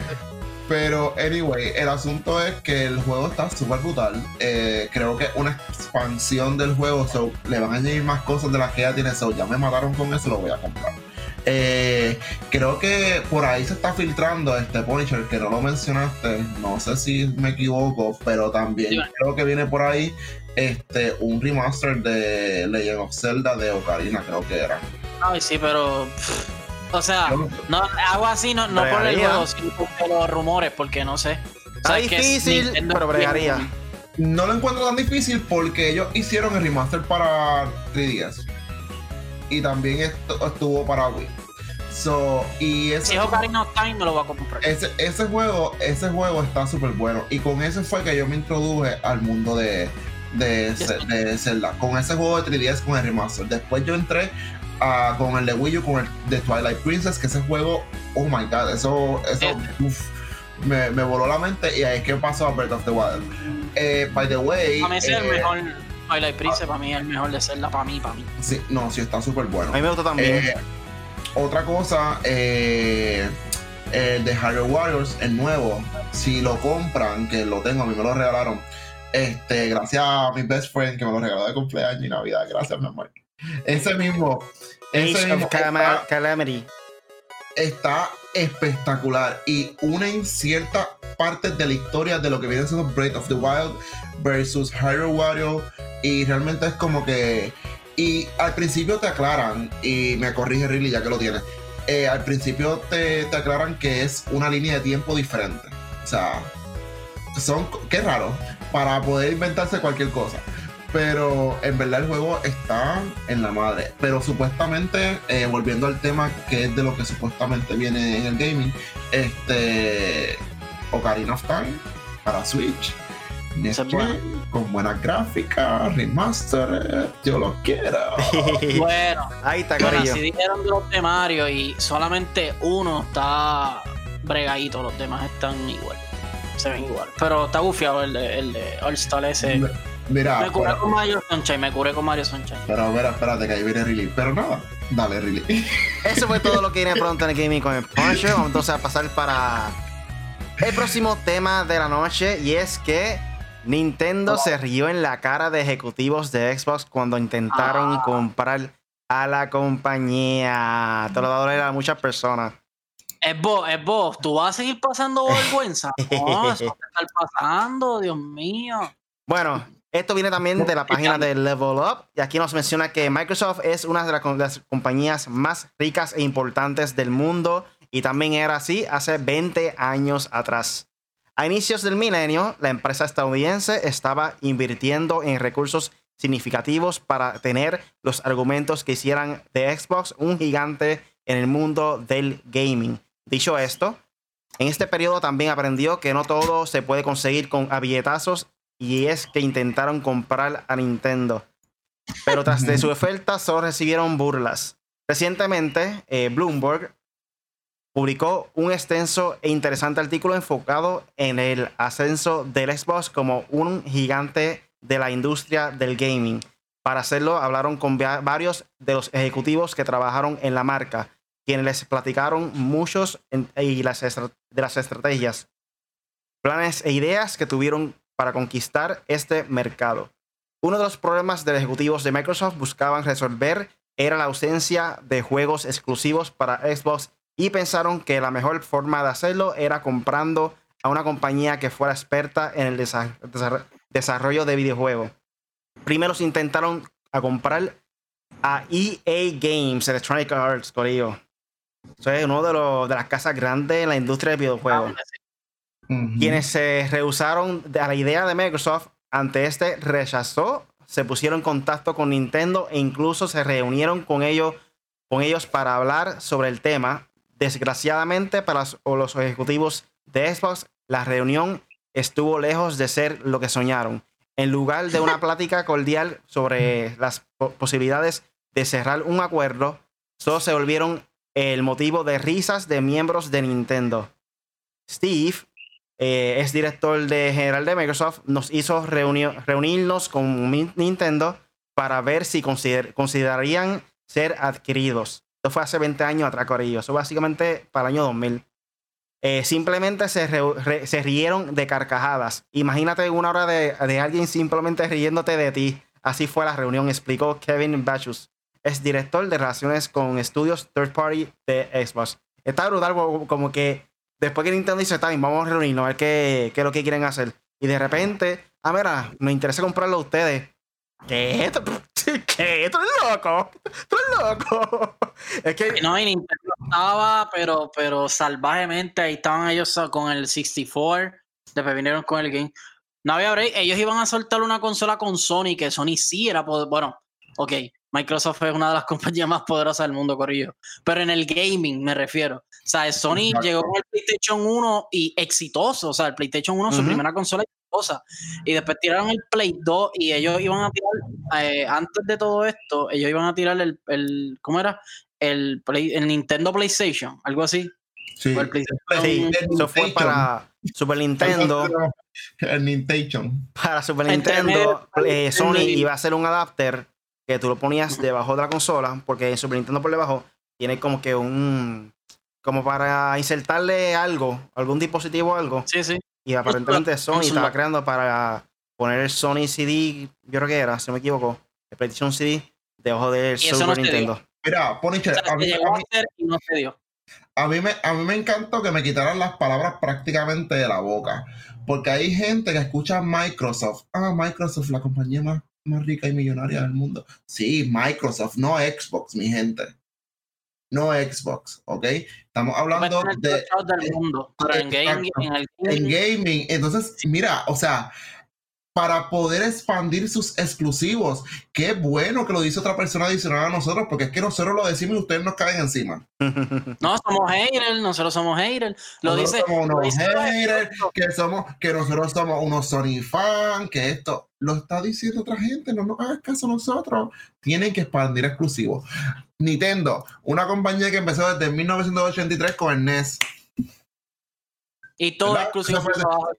Pero, anyway, el asunto es que el juego está súper brutal. Eh, creo que una expansión del juego, so, le van a añadir más cosas de las que ya tiene. So, ya me mataron con eso, lo voy a comprar. Eh, creo que por ahí se está filtrando este Punisher, que no lo mencionaste. No sé si me equivoco, pero también creo que viene por ahí este un remaster de Legend of Zelda de Ocarina, creo que era. Ay, sí, pero. O sea, no, hago así no, no por el juego, sino por los rumores, porque no sé. Está difícil, pero bregaría. No lo encuentro tan difícil porque ellos hicieron el remaster para 3DS. Y también estuvo para Wii. So, y ese, si es Ocarina of Time, me lo voy a comprar. Ese, ese juego, ese juego está súper bueno. Y con ese fue que yo me introduje al mundo de, de, de, Zelda. Con ese juego de 3DS con el remaster. Después yo entré con el de Wii U, con el de Twilight Princess, que ese juego, oh my god, eso, eso me, me, voló la mente y ahí es que pasó a Breath of the Wild. Eh, by the way. Mí es el eh, mejor. Twilight Princess, para mí es el mejor de Zelda, para mí, para mí. Sí, no, sí, está súper bueno. A mí me gusta también. Eh, otra cosa, el de Harry Warriors, el nuevo, si lo compran, que lo tengo, a mí me lo regalaron. Este, gracias a mi best friend que me lo regaló de cumpleaños y Navidad. Gracias, mi amor. Ese mismo. Ese mismo está, Calamity. Está espectacular y unen ciertas partes de la historia de lo que viene siendo Breath of the Wild versus Hyrule Wario y realmente es como que y al principio te aclaran y me corrige Riley ya que lo tienes eh, al principio te, te, aclaran que es una línea de tiempo diferente o sea son qué raro para poder inventarse cualquier cosa pero en verdad el juego está en la madre. Pero supuestamente, eh, volviendo al tema que es de lo que supuestamente viene en el gaming, este Ocarina of Time para Switch con buenas gráficas, remaster, yo lo quiero. bueno, ahí está, bueno, así dijeron de los de Mario y solamente uno está bregadito, los demás están igual. Se ven igual. Pero está bufiado el de, el de All Star ese. Mira, me curé con Mario Sunshine, me curé con Mario Sunshine. Pero mira, espérate que ahí viene Riley. Pero nada, dale Riley. Eso fue todo lo que viene pronto en el gaming con el Punisher. Vamos entonces a pasar para el próximo tema de la noche y es que Nintendo se rió en la cara de ejecutivos de Xbox cuando intentaron ah. comprar a la compañía. Te lo va a doler a muchas personas. Es vos, es vos. ¿Tú vas a seguir pasando vergüenza? No, eso te está pasando, Dios mío. Bueno, esto viene también de la página de Level Up y aquí nos menciona que Microsoft es una de las compañías más ricas e importantes del mundo y también era así hace 20 años atrás. A inicios del milenio, la empresa estadounidense estaba invirtiendo en recursos significativos para tener los argumentos que hicieran de Xbox un gigante en el mundo del gaming. Dicho esto, en este periodo también aprendió que no todo se puede conseguir con billetazos y es que intentaron comprar a Nintendo. Pero tras de su oferta solo recibieron burlas. Recientemente, eh, Bloomberg publicó un extenso e interesante artículo enfocado en el ascenso del Xbox como un gigante de la industria del gaming. Para hacerlo, hablaron con varios de los ejecutivos que trabajaron en la marca, quienes les platicaron muchos de las estrategias, planes e ideas que tuvieron para conquistar este mercado. Uno de los problemas de los ejecutivos de Microsoft buscaban resolver era la ausencia de juegos exclusivos para Xbox y pensaron que la mejor forma de hacerlo era comprando a una compañía que fuera experta en el desarrollo de videojuegos. Primero se intentaron a comprar a EA Games, Electronic Arts, Corillo. Eso es uno de, de las casas grandes en la industria de videojuegos. Ah, quienes se rehusaron a la idea de Microsoft ante este rechazó, se pusieron en contacto con Nintendo e incluso se reunieron con ellos, con ellos para hablar sobre el tema. Desgraciadamente para los ejecutivos de Xbox, la reunión estuvo lejos de ser lo que soñaron. En lugar de una plática cordial sobre las posibilidades de cerrar un acuerdo, solo se volvieron el motivo de risas de miembros de Nintendo. Steve eh, es director de general de Microsoft, nos hizo reunirnos con Nintendo para ver si considerarían ser adquiridos. Fue hace 20 años atrás, Corillo. Eso básicamente para el año 2000. Eh, simplemente se, rieron de carcajadas. Imagínate una hora de, de, alguien simplemente riéndote de ti. Así fue la reunión, explicó Kevin Bachus. Es director de relaciones con estudios third party de Xbox. Está brutal como que después que Nintendo dice, está bien, vamos a reunirnos a ver qué, qué es lo que quieren hacer. Y de repente, ah, mira, nos interesa comprarlo a ustedes. ¿Qué? ¿Qué? ¿Tú eres loco? ¿Tú eres loco? Es que... No, y Nintendo estaba, pero, pero salvajemente, ahí estaban ellos con el 64, después vinieron con el game. No había break, ellos iban a soltar una consola con Sony, que Sony sí era, bueno, ok, Microsoft es una de las compañías más poderosas del mundo, corrido. Pero en el gaming me refiero. O sea, Sony llegó con el PlayStation 1 y exitoso. O sea, el PlayStation 1, su primera consola exitosa. Y después tiraron el Play 2 y ellos iban a tirar, eh, antes de todo esto, ellos iban a tirar el, el ¿cómo era? El, el Nintendo PlayStation, algo así. Sí, el PlayStation. eso fue para Super Nintendo. El Nintendo. Para Super Nintendo, eh, Sony iba a hacer un adapter que tú lo ponías debajo de la consola, porque en Super Nintendo por debajo tiene como que un. como para insertarle algo, algún dispositivo o algo. Sí, sí. Y aparentemente Sony estaba creando para poner el Sony CD, yo creo que era, si no me equivoco, el PlayStation CD debajo del Super Nintendo. Mira, Poniche, a, mí, a, mí me, a mí me encantó que me quitaran las palabras prácticamente de la boca. Porque hay gente que escucha Microsoft. Ah, Microsoft, la compañía más más rica y millonaria del mundo. Sí, Microsoft, no Xbox, mi gente. No Xbox, ¿ok? Estamos hablando de... Del mundo, en gaming, en, gaming. Entonces, mira, o sea, para poder expandir sus exclusivos. Qué bueno que lo dice otra persona adicional a nosotros, porque es que nosotros lo decimos y ustedes nos caen encima. No, somos haters, nosotros somos haters. Lo dice, somos unos haters, que, somos, que nosotros somos unos Sony fans, que esto lo está diciendo otra gente, no nos hagas caso a nosotros. Tienen que expandir exclusivos. Nintendo, una compañía que empezó desde 1983 con el NES. Y todo exclusivo.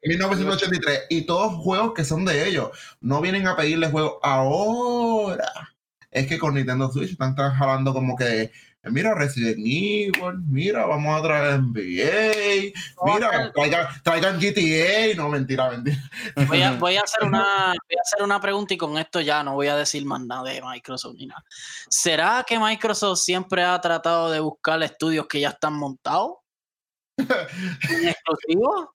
1983. Y todos juegos que son de ellos. No vienen a pedirle juegos ahora. Es que con Nintendo Switch están jalando como que. Mira Resident Evil, mira, vamos a traer NBA, mira, traigan, GTA, no, mentira, mentira. Voy a, voy a, hacer una, voy a hacer una pregunta y con esto ya no voy a decir más nada de Microsoft ni nada. ¿Será que Microsoft siempre ha tratado de buscar estudios que ya están montados? Exclusivo?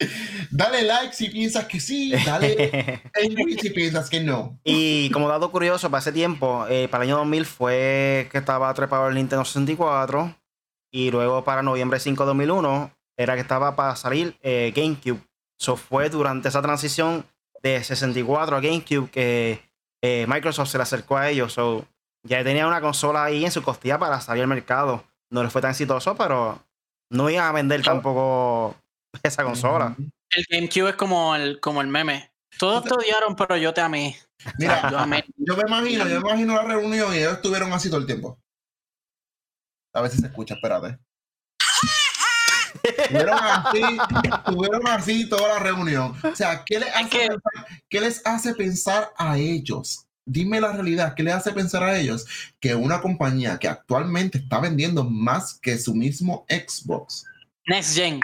Dale like si piensas que sí, dale si piensas que no. Y como dato curioso, para ese tiempo, eh, para el año 2000 fue que estaba trepado el Nintendo 64 y luego para noviembre 5 de 2001 era que estaba para salir eh, GameCube. Eso fue durante esa transición de 64 a GameCube que eh, Microsoft se le acercó a ellos. ya tenía una consola ahí en su costilla para salir al mercado. No le fue tan exitoso, pero no iban a vender tampoco esa consola. El GameCube es como el, como el meme. Todos te odiaron, pero yo te amé. Mira, yo, yo, me imagino, yo me imagino la reunión y ellos estuvieron así todo el tiempo. A ver si se escucha, espérate. Estuvieron así, estuvieron así toda la reunión. O sea, ¿qué les, hace pensar, ¿qué les hace pensar a ellos? Dime la realidad, ¿qué les hace pensar a ellos que una compañía que actualmente está vendiendo más que su mismo Xbox, Next Gen,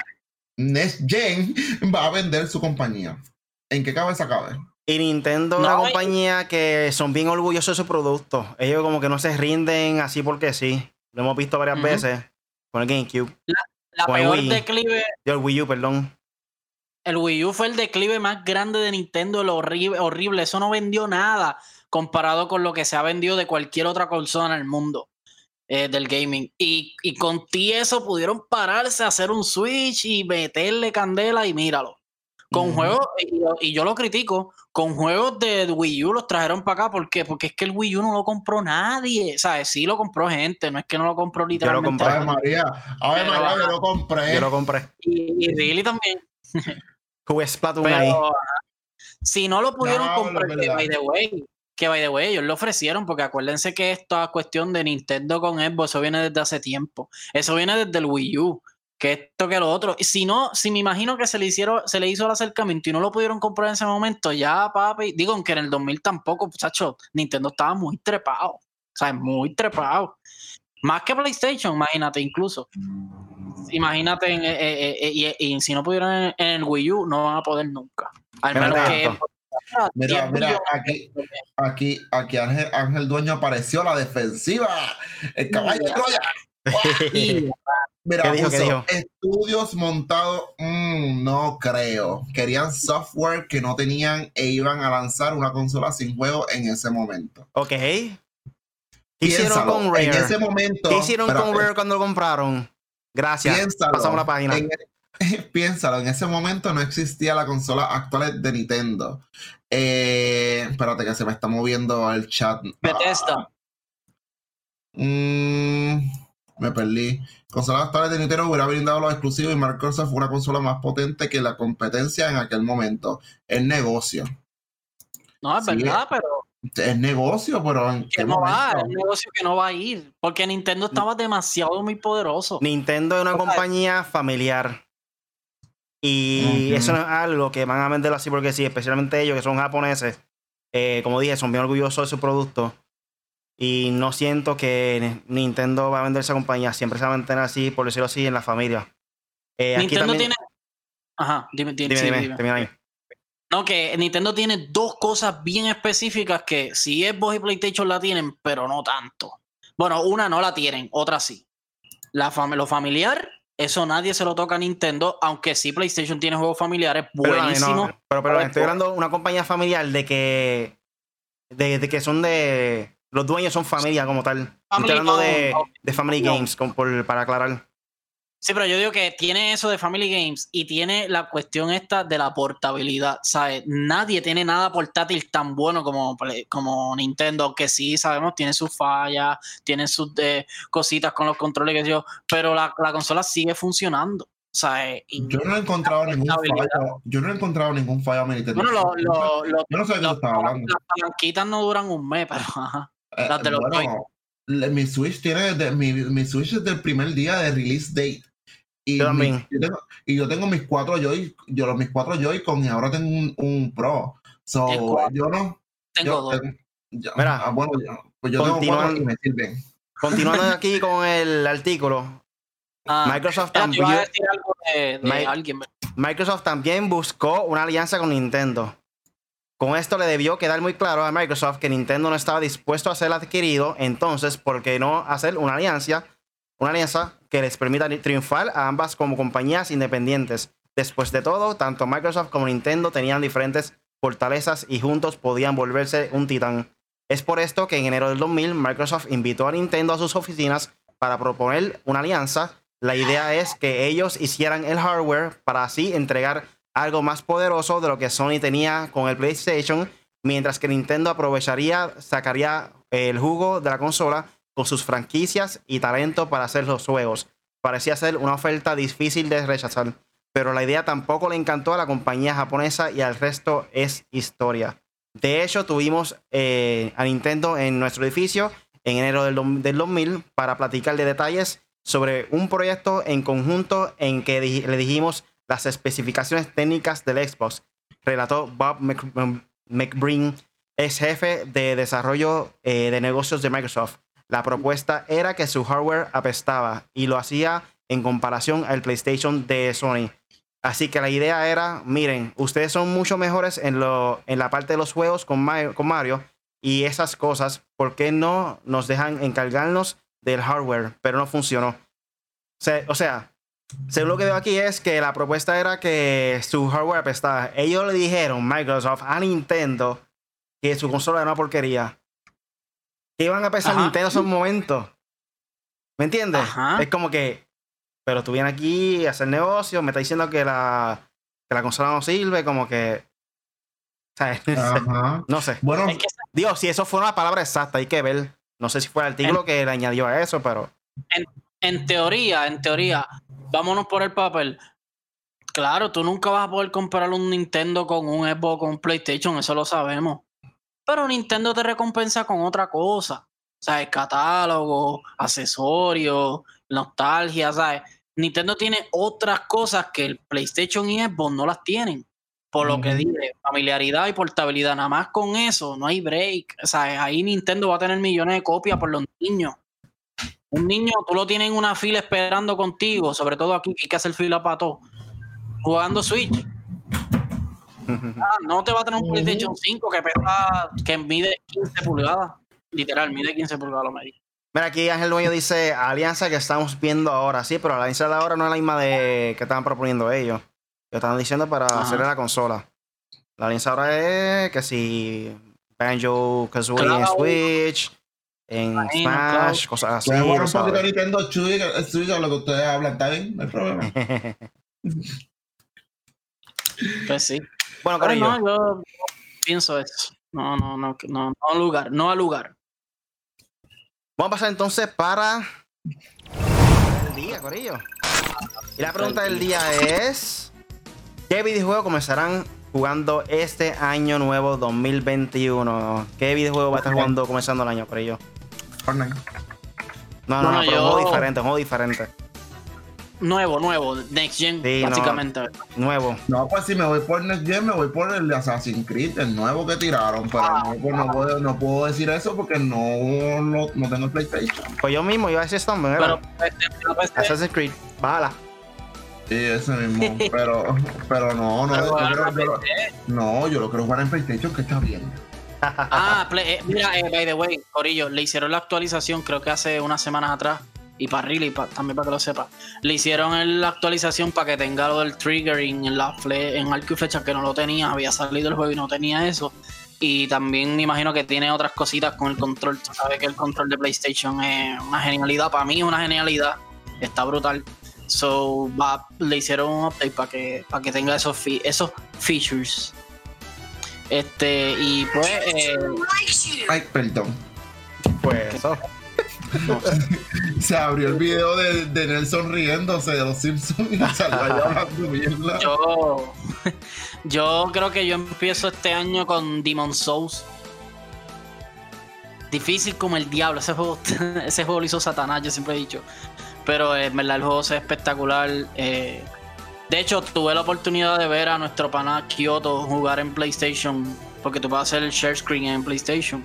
Next Gen va a vender su compañía? ¿En qué cabeza cabe? Y Nintendo es una compañía que son bien orgullosos de su producto. Ellos como que no se rinden así porque sí. Lo hemos visto varias veces con el GameCube. La, peor declive. el Wii U, perdón. El Wii U fue el declive más grande de Nintendo, lo horrible, horrible. Eso no vendió nada comparado con lo que se ha vendido de cualquier otra consola en el mundo eh, del gaming. Y, con ti eso pudieron pararse, hacer un Switch y meterle candela y míralo. Con juegos, y, yo lo critico, con juegos de Wii U los trajeron para acá. ¿Por qué? Porque es que el Wii U no lo compró nadie. ¿Sabes? Sí lo compró gente, no es que no lo compró literalmente. Yo lo compré. María. María, yo lo compré. Yo lo compré. Y, y también. Jugué Splatoon ahí. Si no lo pudieron comprar, by the way, que by the way, ellos lo ofrecieron, porque acuérdense que esta cuestión de Nintendo con Xbox, eso viene desde hace tiempo. Eso viene desde el Wii U. Que esto que lo otro. Si no, si me imagino que se le hicieron, se le hizo el acercamiento y no lo pudieron comprar en ese momento, ya, papi, digo, que en el 2000 tampoco, muchachos, Nintendo estaba muy trepado. O sea, muy trepado. Más que PlayStation, imagínate, incluso. Imagínate, en, eh, eh, eh, y, si no pudieron en, el Wii U, no van a poder nunca. Al menos que Mira, mira, aquí, aquí, aquí Ángel, Ángel Dueño apareció la defensiva. El caballo de Troya. Mira, estudios montados, mm, no creo. Querían software que no tenían e iban a lanzar una consola sin juego en ese momento. Ok. ¿Qué hicieron con Rare? En ese momento. ¿Qué hicieron con Rare cuando lo compraron? Gracias. Pasamos la página. piénsalo, en ese momento no existía la consola actual de Nintendo. Eh, espérate que se me está moviendo el chat. Bethesda. Mm, me perdí. Consolas actuales de Nintendo hubiera brindado los exclusivos y Microsoft fue una consola más potente que la competencia en aquel momento. Es negocio. No, es verdad, pero. Es negocio, pero ¿en que no va, es negocio que no va a ir. Porque Nintendo estaba demasiado muy poderoso. Nintendo es una compañía familiar. Y eso no es algo que van a venderlo así porque sí, especialmente ellos que son japoneses. Eh, como dije, son bien orgullosos de su producto. Y no siento que Nintendo va a vender esa compañía. Siempre se va a mantener así, por decirlo así, en la familia. Eh, Nintendo tiene. Ajá, dime, dime, dime, dime, No, que Nintendo tiene dos cosas bien específicas que si Xbox y PlayStation la tienen, pero no tanto. Bueno, una no la tienen, otra sí. La lo familiar eso nadie se lo toca a Nintendo, aunque sí PlayStation tiene juegos familiares buenísimos. Pero, pero, estoy hablando de una compañía familiar de que. De, que son de. Los dueños son familia como tal. estoy hablando de, Family Games, para aclarar. Sí, pero yo digo que tiene eso de Family Games y tiene la cuestión esta de la portabilidad. ¿Sabes? Nadie tiene nada portátil tan bueno como, como Nintendo, que sí, sabemos, tiene sus fallas, tiene sus eh, cositas con los controles, que yo, pero la, consola sigue funcionando. ¿sabes? yo no he encontrado ningún fallo. Yo no he encontrado ningún fallo. Bueno, lo, lo, yo no sé de qué estaba hablando. Las palanquitas no duran un mes, pero ajá. Eh, las de los bueno, mi Switch tiene mi, mi Switch es del primer día de release date. Y, yo tengo, y yo tengo mis cuatro Joy, yo mis cuatro Joy-Con y ahora tengo un, un Pro. So, yo no. Tengo dos. Mira, ah, bueno, pues yo tengo cuatro y me sirven. Continuando aquí con el artículo, ah, Microsoft también. Microsoft también buscó una alianza con Nintendo. Con esto le debió quedar muy claro a Microsoft que Nintendo no estaba dispuesto a ser adquirido, entonces, ¿por qué no hacer una alianza? Una alianza que les permita triunfar a ambas como compañías independientes. Después de todo, tanto Microsoft como Nintendo tenían diferentes fortalezas y juntos podían volverse un titán. Es por esto que en enero del 2000 Microsoft invitó a Nintendo a sus oficinas para proponer una alianza. La idea es que ellos hicieran el hardware para así entregar algo más poderoso de lo que Sony tenía con el PlayStation, mientras que Nintendo aprovecharía, sacaría el jugo de la consola con sus franquicias y talento para hacer los juegos. Parecía ser una oferta difícil de rechazar, pero la idea tampoco le encantó a la compañía japonesa y al resto es historia. De hecho, tuvimos eh, a Nintendo en nuestro edificio en enero del, 2000 para platicar de detalles sobre un proyecto en conjunto en que le dijimos las especificaciones técnicas del Xbox. Relató Bob McBreen, ex jefe de desarrollo eh, de negocios de Microsoft. La propuesta era que su hardware apestaba y lo hacía en comparación al PlayStation de Sony. Así que la idea era, miren, ustedes son mucho mejores en, lo, en la parte de los juegos con Mario, y esas cosas, ¿por qué no nos dejan encargarnos del hardware? Pero no funcionó. O sea, según lo que veo aquí es que la propuesta era que su hardware apestaba. Ellos le dijeron, Microsoft, a Nintendo, que su consola era una porquería que iban a pensar Nintendo en esos momentos. ¿Me entiendes? Es como que, pero tú vienes aquí a hacer negocio, me está diciendo que la, que la consola no sirve, como que. ¿sabes? no sé. Bueno, Dios, si eso fue una palabra exacta, hay que ver. No sé si fue el artículo que le añadió a eso, pero. En, en teoría, en teoría, vámonos por el papel. Claro, tú nunca vas a poder comprar un Nintendo con un Xbox con un PlayStation, eso lo sabemos. Pero Nintendo te recompensa con otra cosa. ¿Sabes? Catálogo, accesorios, nostalgia, ¿sabes? Nintendo tiene otras cosas que el PlayStation y Xbox no las tienen. Por lo que dice, familiaridad y portabilidad. Nada más con eso, no hay break. ¿Sabes? Ahí Nintendo va a tener millones de copias por los niños. Un niño, tú lo tienes en una fila esperando contigo, sobre todo aquí que hay que hacer fila para todo, jugando Switch Ah, no te va a tener un PlayStation 5 que pesa, que mide 15 pulgadas. Literal, mide 15 pulgadas lo medio. Mira, aquí Ángel Dueño dice alianza que estamos viendo ahora. Sí, pero la alianza de ahora no es la misma de que estaban proponiendo ellos. Que estaban diciendo para hacer la consola. La alianza ahora es que si Banjo, Kazooie en Switch, en Smash, cosas así. Bueno, un poquito Nintendo Switch, lo que ustedes hablan, ¿está bien? No hay problema. pues sí. Bueno, Corillo. No, yo pienso eso. No, no, no, no, no al lugar, no al lugar. Vamos a pasar entonces para el día, Corillo. Y la pregunta del día es: ¿Qué videojuegos comenzarán jugando este año nuevo 2021? ¿Qué videojuego va a estar jugando comenzando el año, Corillo? Fortnite. No, no, no, pero un juego diferente, un juego diferente. Nuevo, nuevo, Next Gen, básicamente. nuevo. No, pues si me voy por Next Gen, me voy por el de Assassin's Creed, el nuevo que tiraron. Pero ah, no, pues no, puedo, no, puedo, decir eso porque no, no, no tengo PlayStation. Pues yo mismo iba a decir esto, pero, este, Assassin's Creed, bájala. Sí, ese mismo. pero, pero no, no. yo creo, no, yo lo quiero jugar en PlayStation, que está bien. ah, eh, mira, eh, by the way, Corillo, le hicieron la actualización, creo que hace unas semanas atrás y para Riley también para que lo sepa. Le hicieron la actualización para que tenga lo del triggering en la en arco y flecha que no lo tenía, había salido el juego y no tenía eso. Y también me imagino que tiene otras cositas con el control. Tú sabes que el control de PlayStation es una genialidad, para mí es una genialidad, está brutal. So le hicieron un update para que, para que tenga esos, esos features. Este, y pues. Eh, Ay, perdón. Pues eso. Se abrió el video de, de, Nelson riéndose de los Simpsons y salió hablando Yo, yo creo que yo empiezo este año con Demon Souls. Difícil como el diablo. Ese juego, ese juego lo hizo Satanás, yo siempre he dicho. Pero en verdad el juego es espectacular. Eh, de hecho, tuve la oportunidad de ver a nuestro pana Kyoto jugar en PlayStation. Porque tú puedes hacer el share screen en PlayStation.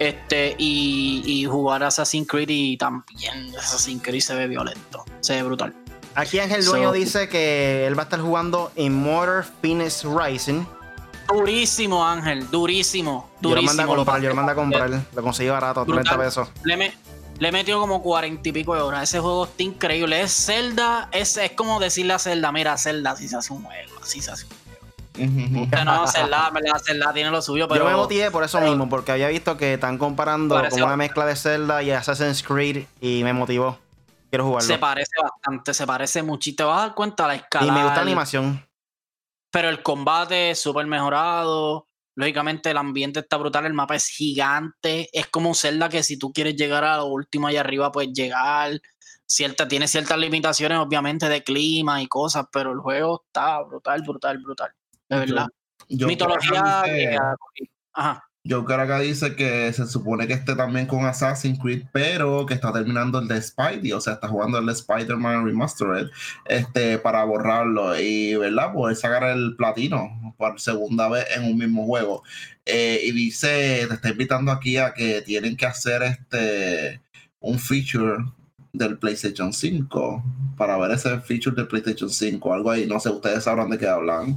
Este, y, y jugar Assassin's Creed y también Assassin's Creed se ve violento. Se ve brutal. Aquí Ángel Dueño dice que él va a estar jugando Immortal Phoenix Rising. Durísimo, Ángel, durísimo. durísimo yo lo mando a comprar, yo lo mando a comprar. Lo conseguí barato, 30 pesos. Le, me, le metió como 40 y pico de horas. Ese juego está increíble. Es Zelda, es, es como decirle a Zelda, mira, Zelda, si se hace un juego, así se hace un juego. No, Zelda tiene lo suyo, pero... Yo me motivé por eso mismo, porque había visto que están comparando como una mezcla de Zelda y Assassin's Creed y me motivó. Quiero jugarlo. Se parece bastante, se parece. Y te vas a dar cuenta la escala. Y me gusta la animación. Pero el combate es súper mejorado. Lógicamente el ambiente está brutal, el mapa es gigante. Es como Zelda que si tú quieres llegar a lo último allá arriba, puedes llegar. Cierta, tiene ciertas limitaciones, obviamente, de clima y cosas, pero el juego está brutal, brutal, brutal. De verdad. Mitología. Ajá. Joker acá dice que se supone que esté también con Assassin's Creed, pero que está terminando el de Spidey, o sea, está jugando el de Spider-Man Remastered este, para borrarlo y, ¿verdad? Poder sacar el platino por segunda vez en un mismo juego. Eh, y dice, te está invitando aquí a que tienen que hacer este un feature del PlayStation 5 para ver ese feature del PlayStation 5, algo ahí, no sé, ustedes sabrán de qué hablan.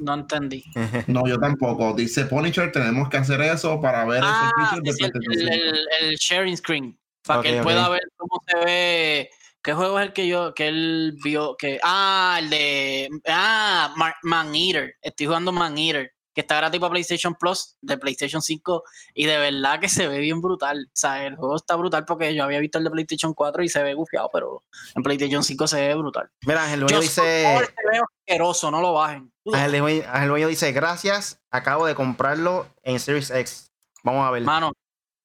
No entendí. No, yo tampoco. Dice Punisher, tenemos que hacer eso para ver ah, ese el, el, el, sharing screen. Para que él pueda ver cómo se ve. ¿Qué juego es el que yo, que él vio? Que, ah, el de. Ah, Man Eater. Estoy jugando Man Eater que está gratis para PlayStation Plus de PlayStation 5 y de verdad que se ve bien brutal. O sea, el juego está brutal porque yo había visto el de PlayStation 4 y se ve gufiado, pero en PlayStation 5 se ve brutal. Mira, Ángel Dueño dice... Se asqueroso, no lo bajen. Ángel Dueño dice, gracias, acabo de comprarlo en Series X. Vamos a ver. Mano,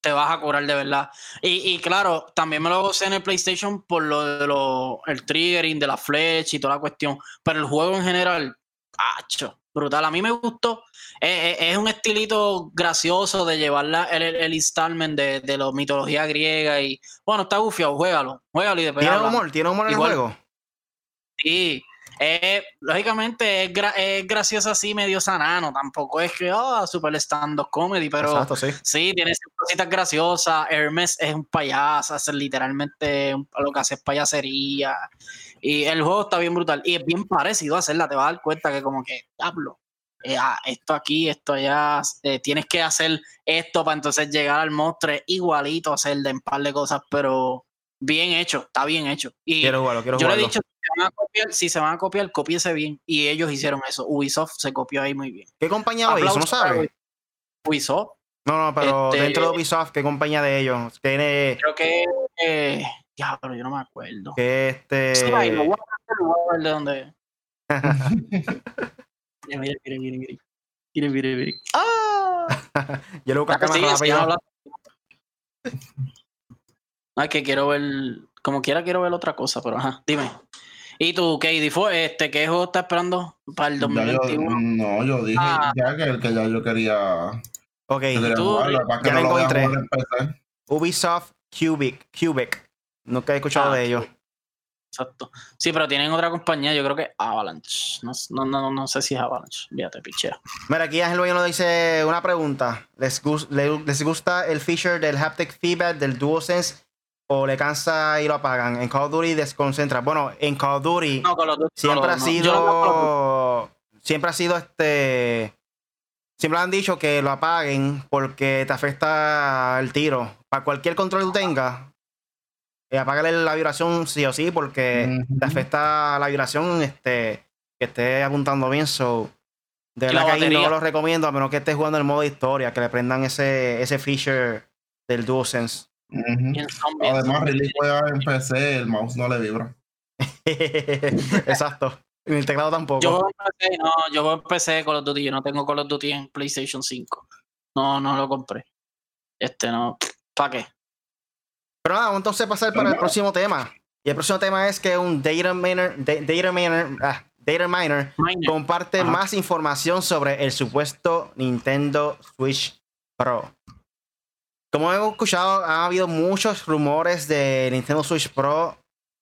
te vas a curar de verdad. Y, y, claro, también me lo gocé en el PlayStation por lo de lo, el triggering de la flecha y toda la cuestión. Pero el juego en general, ¡acho! Brutal. A mí me gustó. Eh, eh, es un estilito gracioso de llevar el, el, installment de, de la mitología griega y bueno, está gufiado, juégalo, juégalo y después. ¿Tiene humor? ¿Tiene humor en el juego? Sí. Eh, lógicamente es, gracioso así, medio sanano. Tampoco es que, oh, super stand-up comedy, pero sí. sí. tiene cositas graciosas. Hermes es un payaso, hace literalmente lo que hace es payasería. Y el juego está bien brutal. Y es bien parecido a hacerla. Te vas a dar cuenta que, como que, hablo. Eh, ah, esto aquí, esto allá. Eh, tienes que hacer esto para entonces llegar al monstruo. Igualito, hacer de un par de cosas, pero bien hecho. Está bien hecho. Y quiero jugarlo, quiero yo le he dicho, si se van a copiar, copiese bien. Y ellos hicieron eso. Ubisoft se copió ahí muy bien. ¿Qué compañía lo hizo? ¿No sabes? Ubisoft. No, no, pero este, dentro de Ubisoft, ¿qué compañía de ellos? Tiene. Creo que. Eh, ya, pero yo no me acuerdo. Que este. Sí, voy a ver de dónde. mira, mira, mira, mira. Mira, mira, mira. ¡Ah! yo lo busco acá más rápido. No, es que quiero ver. Como quiera, quiero ver otra cosa, pero ajá, dime. ¿Y tú, Katie, fue este, qué juego estás esperando para el 2021? no, yo dije ah. ya que, que ya yo quería. Ok, tú, ya lo encontré. Ubisoft Cubic, Cubic. Nunca he escuchado ah, de ellos. Exacto. Sí, pero tienen otra compañía, yo creo que Avalanche. No, no, no, no sé si es Avalanche. Fíjate, pichea. Mira, aquí Ángel nos dice una pregunta. ¿Les, ¿Les gusta el feature del haptic feedback del DualSense o le cansa y lo apagan? En Call of Duty desconcentra. Bueno, en Call of Duty, siempre ha sido. Siempre ha sido este. Siempre han dicho que lo apaguen porque te afecta el tiro. Para cualquier control que tú tengas, eh, apágale la vibración sí o sí, porque te afecta la vibración este, que esté apuntando bien. So, de verdad que no lo recomiendo, a menos que estés jugando el modo historia, que le prendan ese, ese feature del DualSense. Además, Release juega en PC, el mouse no le vibra. Exacto. En el teclado tampoco. Yo empecé, no, yo empecé Call of Duty, yo no tengo Call of Duty en PlayStation 5. No, no lo compré. Este no. ¿Para qué? Pero nada, entonces pasar para el próximo tema. Y el próximo tema es que un data miner, data miner, ah, data miner, comparte más información sobre el supuesto Nintendo Switch Pro. Como hemos escuchado, ha habido muchos rumores de Nintendo Switch Pro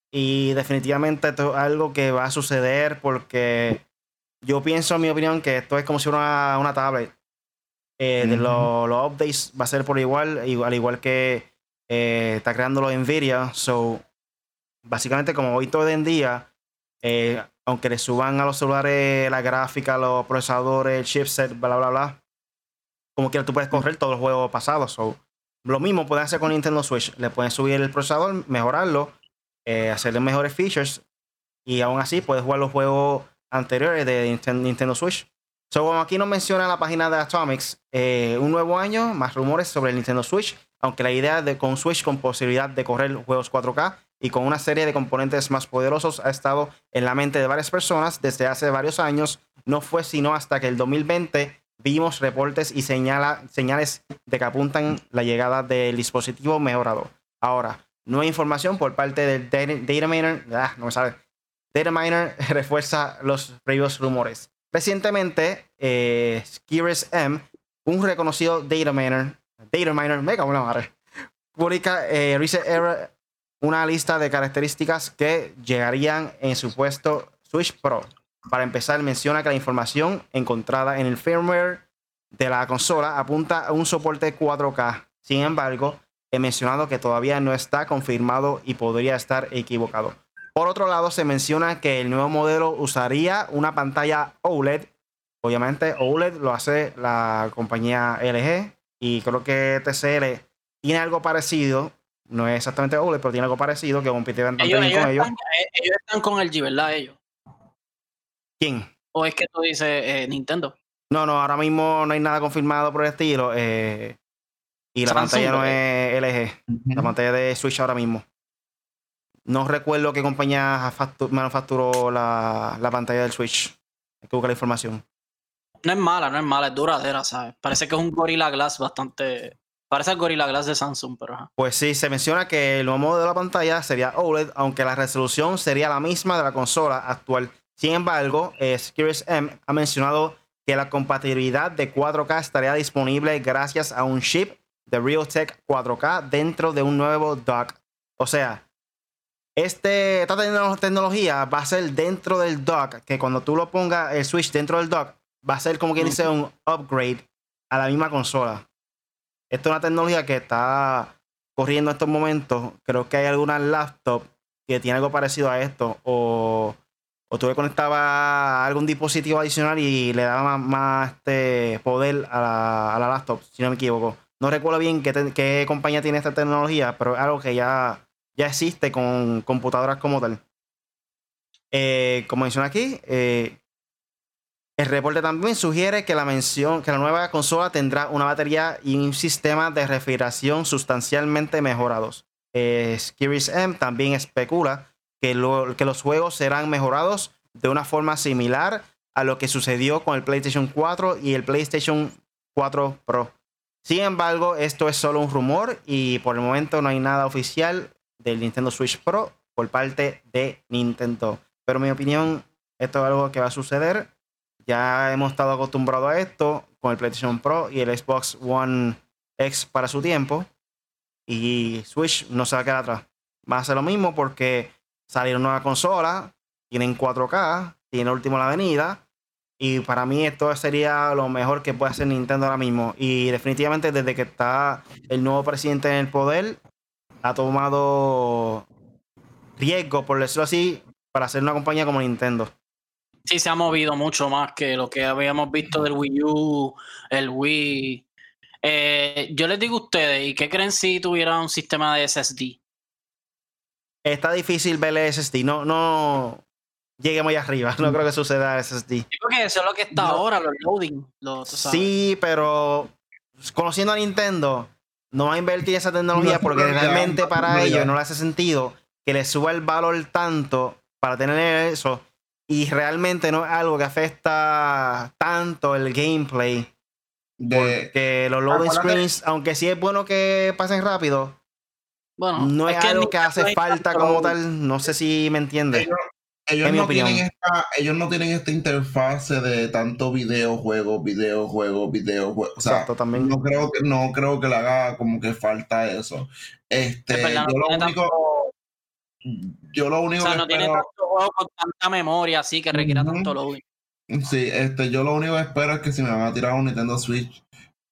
y definitivamente esto es algo que va a suceder porque yo pienso, en mi opinión, que esto es como si fuera una, tablet. Eh, de los, updates va a ser por igual, al igual que eh, está creando en Nvidia. So, básicamente, como hoy todo en día, eh, aunque le suban a los celulares la gráfica, los procesadores, el chipset, bla, bla, bla, como quiera tú puedes correr todos los juegos pasados. So, lo mismo pueden hacer con Nintendo Switch. Le pueden subir el procesador, mejorarlo eh, hacerle mejores features y aún así puedes jugar los juegos anteriores de Nintendo Switch. So, como aquí nos menciona la página de Atomics, eh, un nuevo año, más rumores sobre el Nintendo Switch, aunque la idea de con Switch con posibilidad de correr juegos 4K y con una serie de componentes más poderosos ha estado en la mente de varias personas desde hace varios años, no fue sino hasta que el 2020 vimos reportes y señales de que apuntan la llegada del dispositivo mejorado. Ahora, Nueva información por parte del data miner, ah, no me sabe. Data miner refuerza los previos rumores. Recientemente, eh, M, un reconocido data miner, data miner, me cago en madre, publica eh, una lista de características que llegarían en su puesto Switch Pro. Para empezar, menciona que la información encontrada en el firmware de la consola apunta a un soporte 4K. Sin embargo, he mencionado que todavía no está confirmado y podría estar equivocado. Por otro lado, se menciona que el nuevo modelo usaría una pantalla OLED. Obviamente, OLED lo hace la compañía LG y creo que TCL tiene algo parecido. No es exactamente OLED, pero tiene algo parecido que compitieran ellos, con ellos. Están, eh, ellos están con LG, ¿verdad? Ellos. ¿Quién? ¿O es que tú dices eh, Nintendo? No, no, ahora mismo no hay nada confirmado por el estilo. Eh, y la pantalla no es LG, la pantalla de Switch ahora mismo. No recuerdo qué compañía manufacturó la, la pantalla del Switch. Hay que buscar la información. No es mala, no es mala, es duradera, ¿sabes? Parece que es un Gorilla Glass bastante. Parece el Gorilla Glass de Samsung, pero. Pues sí, se menciona que el nuevo modo de la pantalla sería OLED, aunque la resolución sería la misma de la consola actual. Sin embargo, eh, M ha mencionado que la compatibilidad de 4K estaría disponible gracias a un chip de Realtek 4K dentro de un nuevo dock. O sea, este, esta tecnología va a ser dentro del dock, que cuando tú lo pongas el Switch dentro del dock, va a ser como quien dice un upgrade a la misma consola. Esta es una tecnología que está corriendo en estos momentos. Creo que hay algunas laptops que tienen algo parecido a esto. O, o tú le conectabas algún dispositivo adicional y le daba más, este poder a la, a la laptop, si no me equivoco. No recuerdo bien qué, compañía tiene esta tecnología, pero es algo que ya, ya existe con computadoras como tal. Eh, como menciona aquí, eh, el reporte también sugiere que la, mención, que la nueva consola tendrá una batería y un sistema de refrigeración sustancialmente mejorados. Eh, M también especula que, que los juegos serán mejorados de una forma similar a lo que sucedió con el PlayStation 4 y el PlayStation 4 Pro. Sin embargo, esto es solo un rumor y por el momento no hay nada oficial del Nintendo Switch Pro por parte de Nintendo. Pero mi opinión, esto es algo que va a suceder. Ya hemos estado acostumbrados a esto con el PlayStation Pro y el Xbox One X para su tiempo. Y Switch no se va a quedar atrás. Va a ser lo mismo porque salieron nuevas consolas, tienen 4K, tiene último la avenida y para mí esto sería lo mejor que puede hacer Nintendo ahora mismo. Y definitivamente desde que está el nuevo presidente en el poder, ha tomado riesgo, por decirlo así, para hacer una compañía como Nintendo. Sí, se ha movido mucho más que lo que habíamos visto del Wii U, el Wii. Eh, yo les digo a ustedes, ¿y qué creen si tuviera un sistema de SSD? Está difícil ver el SSD. No, no, lleguemos allá arriba. No creo que suceda SSD. Sí, porque eso es lo que está ahora, los loading. sí, pero conociendo a Nintendo, no va a invertir esa tecnología porque realmente para ellos no le hace sentido que le suba el valor tanto para tener eso. Y realmente no es algo que afecta tanto el gameplay. De, que los loading screens, aunque sí es bueno que pasen rápido, bueno, no es, algo que hace falta como tal. No sé si me entiendes. Ellos, no tienen esta, ellos no tienen esta interfase de tanto videojuego, videojuego, videojuego. O sea, Exacto, también. No creo que, no creo que le haga como que falta eso. Este, yo lo único. Yo lo único o sea, no tiene tanto juego con tanta memoria así que requiera tanto loading. Sí, este, yo lo único que espero es que si me van a tirar un Nintendo Switch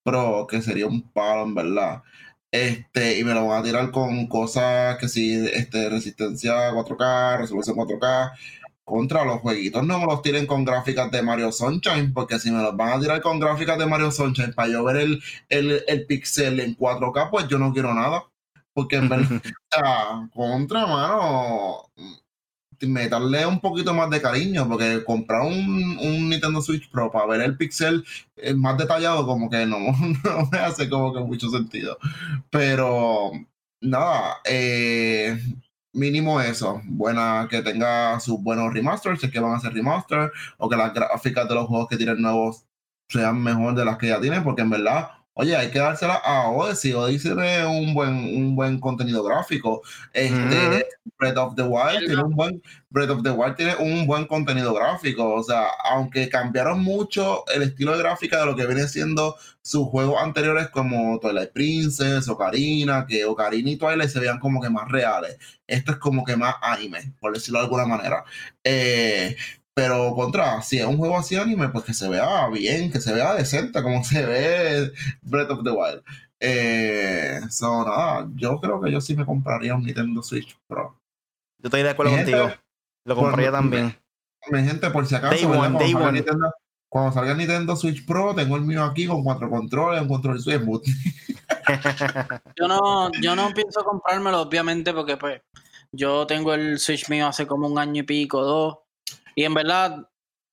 Pro, que sería un palo en verdad. Este, y me lo van a tirar con cosas que sí, este, resistencia 4K, resolución 4K. Contra los jueguitos no me los tiren con gráficas de Mario Sunshine, porque si me los van a tirar con gráficas de Mario Sunshine para yo ver el, el, el pixel en 4K, pues yo no quiero nada. Porque en verdad, contra, mano, meterle un poquito más de cariño, porque comprar un, un Nintendo Switch Pro para ver el pixel más detallado, como que no, no me hace como que mucho sentido. Pero nada, eh, mínimo eso. Buena que tenga sus buenos remasters, si es que van a hacer remaster, o que las gráficas de los juegos que tienen nuevos sean mejor de las que ya tienen, porque en verdad Oye, hay que dársela a Odyssey. Odyssey tiene un buen, un buen contenido gráfico. Este, Breath of the Wild tiene un buen Breath of the Wild tiene un buen contenido gráfico. O sea, aunque cambiaron mucho el estilo de gráfica de lo que viene siendo sus juegos anteriores como Twilight Princess, Ocarina, que Ocarina y Twilight se vean como que más reales. Esto es como que más anime, por decirlo de alguna manera. Eh, pero contra, si es un juego así anime, pues que se vea bien, que se vea decente, como se ve Breath of the Wild. Eh, so, nada, yo creo que yo sí me compraría un Nintendo Switch Pro. Yo estoy de acuerdo contigo. Lo compraría también. Mi, gente, por si acaso, cuando, salga Nintendo, cuando, salga Nintendo, Switch Pro, tengo el mío aquí con cuatro controles, un control Switch. yo no, yo no pienso comprármelo, obviamente, porque pues yo tengo el Switch mío hace como un año y pico, dos y en verdad,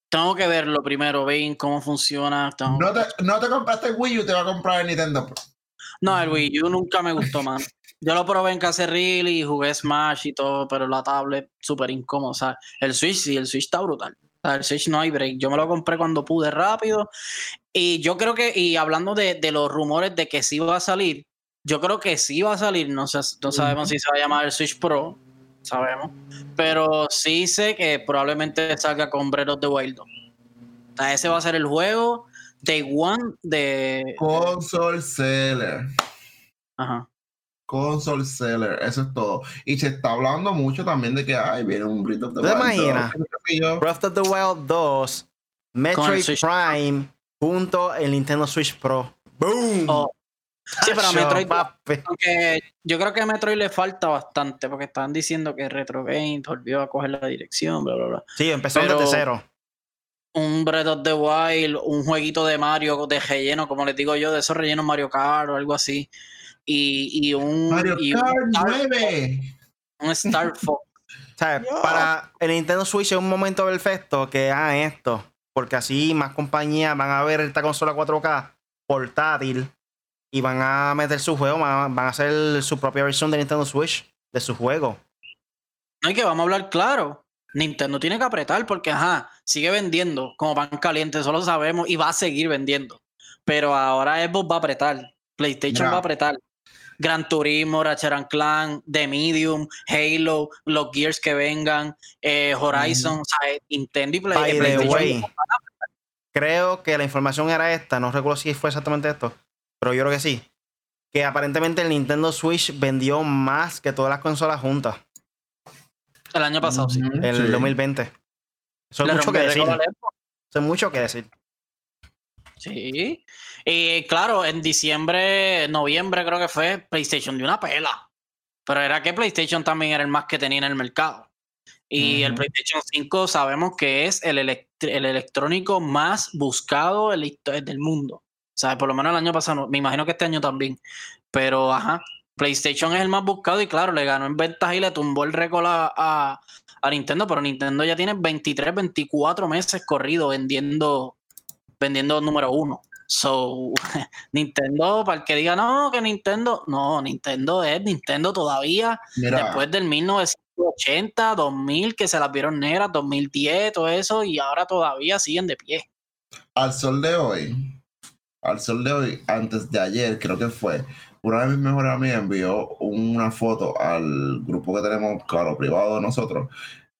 tengo que verlo primero, ver cómo funciona. No te, no te compraste el Wii U, te va a comprar el Nintendo Pro. No, el Wii U nunca me gustó más. Yo lo probé en Cacerril y jugué Smash y todo, pero la tablet súper incómoda. O sea, el Switch sí, el Switch está brutal. el Switch no hay break. Yo me lo compré cuando pude rápido. Y yo creo que, y hablando de, de los rumores de que sí va a salir, yo creo que sí va a salir. No, sé, no sabemos si se va a llamar el Switch Pro sabemos. Pero sí sé que probablemente salga con Breath of the Wild ese va a ser el juego Day One de. Console Seller. Ajá. Console Seller, eso es todo. Y se está hablando mucho también de que ay, viene un Breath of the Wild. Breath of the Wild 2, Metroid Prime, junto el Nintendo Switch Pro. ¡Boom! Oh, Sí, pero a Metroid. Aunque yo creo que a Metroid le falta bastante, porque estaban diciendo que Retro Games volvió a coger la dirección, bla, bla, bla. Sí, empezó desde cero. Un Breath of the Wild, un jueguito de Mario de relleno, como les digo yo, de esos rellenos Mario Kart o algo así. Y, y un. Mario Kart 9. Un Star Fox. o sea, para el Nintendo Switch es un momento perfecto que hagan esto. Porque así más compañías van a ver esta consola 4K portátil y van a meter su juego, van a, hacer su propia versión de Nintendo Switch de su juego. No, hay que vamos a hablar claro. Nintendo tiene que apretar porque, ajá, sigue vendiendo como pan caliente, eso lo sabemos, y va a seguir vendiendo. Pero ahora Xbox va a apretar, PlayStation va a apretar. Gran Turismo, Ratchet Clan, The Medium, Halo, los Gears que vengan, eh, Horizon, o sea, Nintendo y PlayStation. creo que la información era esta, no recuerdo si fue exactamente esto, pero yo creo que sí. Que aparentemente el Nintendo Switch vendió más que todas las consolas juntas. El año pasado, sí. En el 2020. Eso es mucho que decir. Eso es mucho que decir. Sí. Y claro, en diciembre, noviembre creo que fue, PlayStation de una pela. Pero era que PlayStation también era el más que tenía en el mercado. Y el PlayStation 5 sabemos que es el, el electrónico más buscado del mundo. O sea, por lo menos el año pasado, me imagino que este año también. Pero, ajá, PlayStation es el más buscado y claro, le ganó en ventas y le tumbó el récord a, Nintendo, pero Nintendo ya tiene 23, 24 meses corrido vendiendo, vendiendo número uno. So, Nintendo, para el que diga, no, que Nintendo, no, Nintendo es Nintendo todavía, después del 1900 80, 2000, que se las vieron negras, 2010, todo eso, y ahora todavía siguen de pie. Al sol de hoy, al sol de hoy, antes de ayer, creo que fue, una de mis mejores amigas envió una foto al grupo que tenemos, claro, privado de nosotros,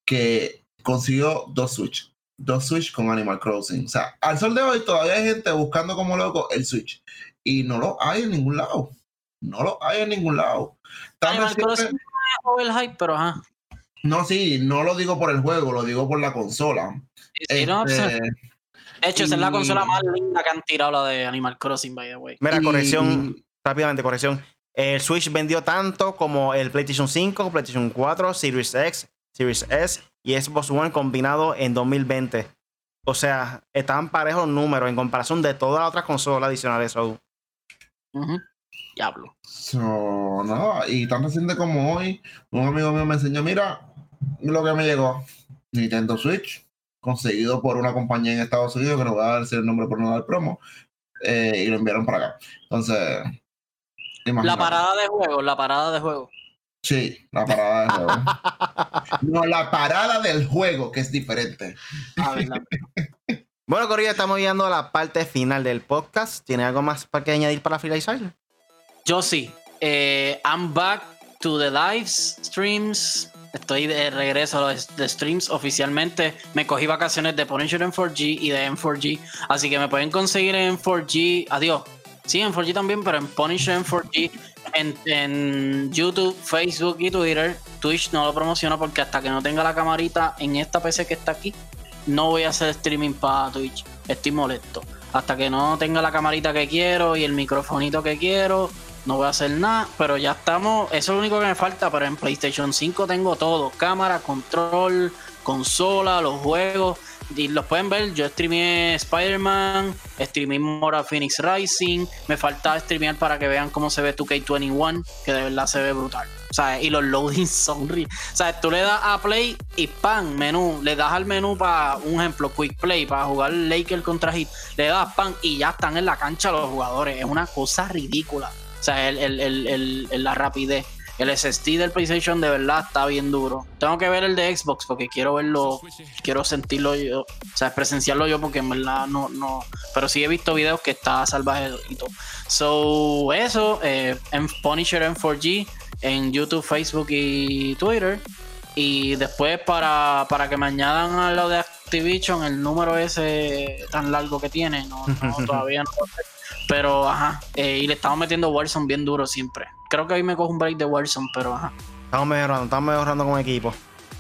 que consiguió dos Switch. Dos Switch con Animal Crossing. O sea, al sol de hoy todavía hay gente buscando como loco el Switch. Y no lo hay en ningún lado. No lo hay en ningún lado. Animal Crossing no es hype, pero ajá. No, sí, no lo digo por el juego, lo digo por la consola. Este, de hecho, esa es la consola más linda que han tirado la de Animal Crossing, by the way. Mira, corrección, rápidamente, corrección. El Switch vendió tanto como el PlayStation 5, PlayStation 4, Series X, Series S y Xbox One combinado en 2020. O sea, estaban parejos los números en comparación de todas las otras consolas adicionales. So. Diablo. So, no, y tan reciente como hoy, un amigo mío me enseñó, mira, lo que me llegó. Nintendo Switch, conseguido por una compañía en Estados Unidos, que no voy a decir el nombre por no dar promo, eh, y lo enviaron para acá. Entonces, la parada de juego, la parada de juego. Sí, la parada del juego. no, la parada del juego, que es diferente. Ah, bueno, Corilla, estamos llegando a la parte final del podcast. ¿Tiene algo más para que añadir para finalizar? Yo sí. Eh, I'm back to the lives streams. Estoy de regreso a los de streams oficialmente. Me cogí vacaciones de Punisher en 4G y de M4G. Así que me pueden conseguir en 4G. Adiós. Sí, en 4G también, pero en Punisher en 4G en, YouTube, Facebook y Twitter. Twitch no lo promociono porque hasta que no tenga la camarita en esta PC que está aquí, no voy a hacer streaming para Twitch. Estoy molesto. Hasta que no tenga la camarita que quiero y el microfonito que quiero, no voy a hacer nada. Pero ya estamos. Eso es lo único que me falta. Pero en PlayStation 5 tengo todo: cámara, control, consola, los juegos y los pueden ver, yo streamé Spider-Man, streamé Mora Phoenix Rising, me falta streamear para que vean cómo se ve 2K21, que de verdad se ve brutal. Sea, y los loadings son O sea, tú le das a play y pan, menú, le das al menú para un ejemplo, quick play, para jugar Laker contra Hit, le das pan y ya están en la cancha los jugadores. Es una cosa ridícula. O sea, la rapidez. El SSD del PlayStation de verdad está bien duro. Tengo que ver el de Xbox porque quiero verlo, quiero sentirlo yo, o sea, presenciarlo yo porque en verdad no, no. Pero sí he visto videos que está salvaje y todo. So, eso, eh, en Punisher en 4G, en YouTube, Facebook y Twitter. Y después para, para que me añadan a lo de Activision el número ese tan largo que tiene, no, todavía no lo sé. Pero ajá, eh, y le estamos metiendo Warzone bien duro siempre creo que hoy me cojo un break de Warzone, pero ajá. Estamos mejorando, estamos mejorando como equipo.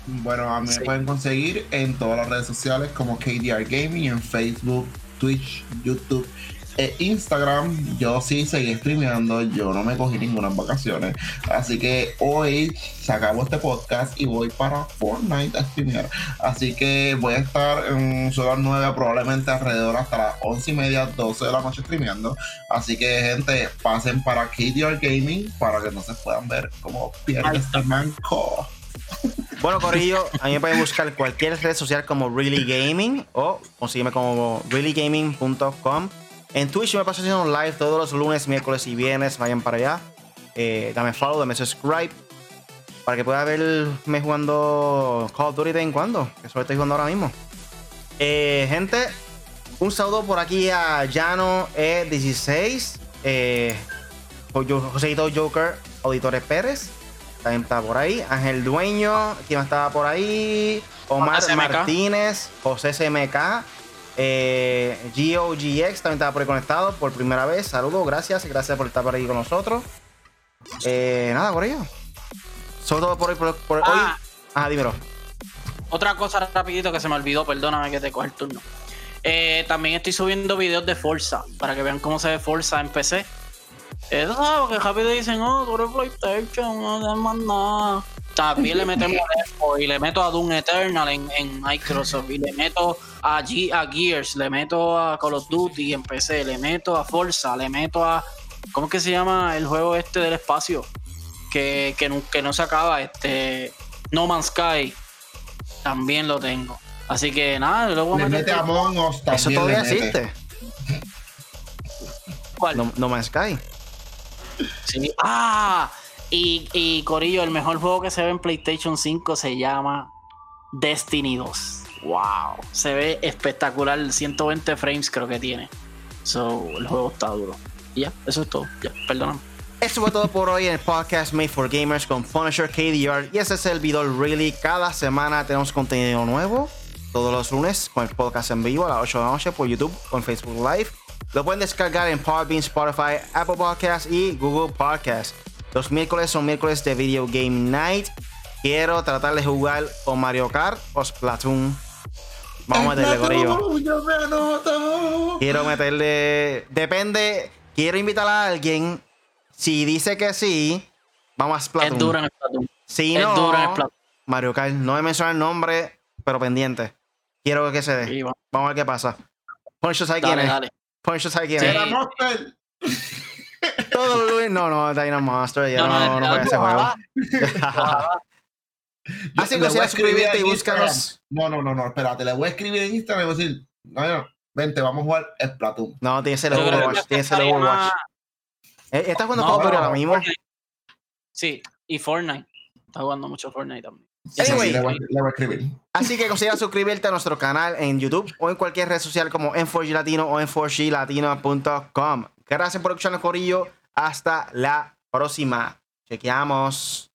Bueno, a mí me pueden conseguir en todas las redes sociales como KDR Gaming, en Facebook, Twitch, YouTube eh, Instagram, yo sí seguí streameando, yo no me cogí ninguna vacaciones. Así que hoy se acabó este podcast y voy para Fortnite a streamear. Así que voy a estar en las 9, probablemente alrededor hasta las 11 y media, 12 de la noche streameando. Así que, gente, pasen para KDR Gaming para que no se puedan ver como pierde este manco. Bueno, Corillo, a mí me pueden buscar cualquier red social como Really Gaming o consígueme como reallygaming.com. En Twitch me paso haciendo live todos los lunes, miércoles y viernes. Vayan para allá. Eh, dame follow, dame subscribe. Para que pueda verme jugando Call of Duty de en cuando. Que solo estoy jugando ahora mismo. Eh, gente, un saludo por aquí a Llano E16. Eh, Joséito Joker, Auditores Pérez. También está por ahí. Ángel Dueño, quien estaba por ahí. Omar Martínez, José CMK. Eh, GOGX también estaba por ahí conectado por primera vez. Saludos, gracias. Gracias por estar por ahí con nosotros. Eh, nada, por ello. Sobre todo por, por, por ah, hoy. dímelo. Otra cosa rapidito que se me olvidó, perdóname que te coge el turno. Eh, también estoy subiendo videos de Forza para que vean cómo se ve Forza en PC. Eso sabes que rápido dicen, oh, tú eres PlayStation, no más nada. También le metemos y le meto a Doom Eternal en, en Microsoft y le meto a, a Gears, le meto a Call of Duty en PC, le meto a Forza, le meto a. ¿Cómo es que se llama el juego este del espacio? Que, que, no, que no se acaba, este. No Man's Sky. También lo tengo. Así que nada, luego le mete a Us Eso todavía existe. ¿Cuál? No, Man's Sky. Sí. Ah, Y, y Corillo, el mejor juego que se ve en PlayStation 5 se llama Destiny 2. Wow, se ve espectacular. 120 frames creo que tiene. So, el juego está duro. Y ya, eso es todo. Ya, perdóname. Eso fue todo por hoy en el podcast Made for Gamers con Punisher KDR. Y ese es el video Really. Cada semana tenemos contenido nuevo. Todos los lunes con el podcast en vivo a las 8 de la noche por YouTube en Facebook Live. Lo pueden descargar en Podbean, Spotify, Apple Podcasts y Google Podcasts. Los miércoles son miércoles de Video Game Night. Quiero tratar de jugar o Mario Kart o Splatoon. Vamos a meterle, Corillo. Quiero meterle. Depende. Quiero invitar a alguien si dice que sí, vamos a Splatoon. Es duro en Splatoon. Si es no, duro en Splatoon. Mario Kart, no me menciona el nombre, pero pendiente. Quiero que se dé. Sí, va. Vamos a ver qué pasa. Poncho sabe Dale, quién es. dale. Poncho sabe quién Sí. es. Todo Luis. No, no, Dynamo Monster. Ya No, no, no, no, juega ese juego. ojalá. Yo Así que escribir suscribirte y búscanos. No, no, no, no, espérate. Le voy a escribir en Instagram y voy a decir, no, no, vente, vamos a jugar Splatoon. No, tiene que ser el Overwatch. Tiene que ser el Overwatch. más- Eh, ¿Estás jugando No, Call of Duty pero- ahora mismo? Sí, y Fortnite. Está jugando mucho Fortnite también. Sí, sí, Anyway. le, voy, le voy a escribir. Así que considera suscribirte a nuestro canal en YouTube o en cualquier red social como en 4G Latino o en 4glatino.com. Gracias por escucharnos, Corillo. Hasta la próxima. Chequeamos.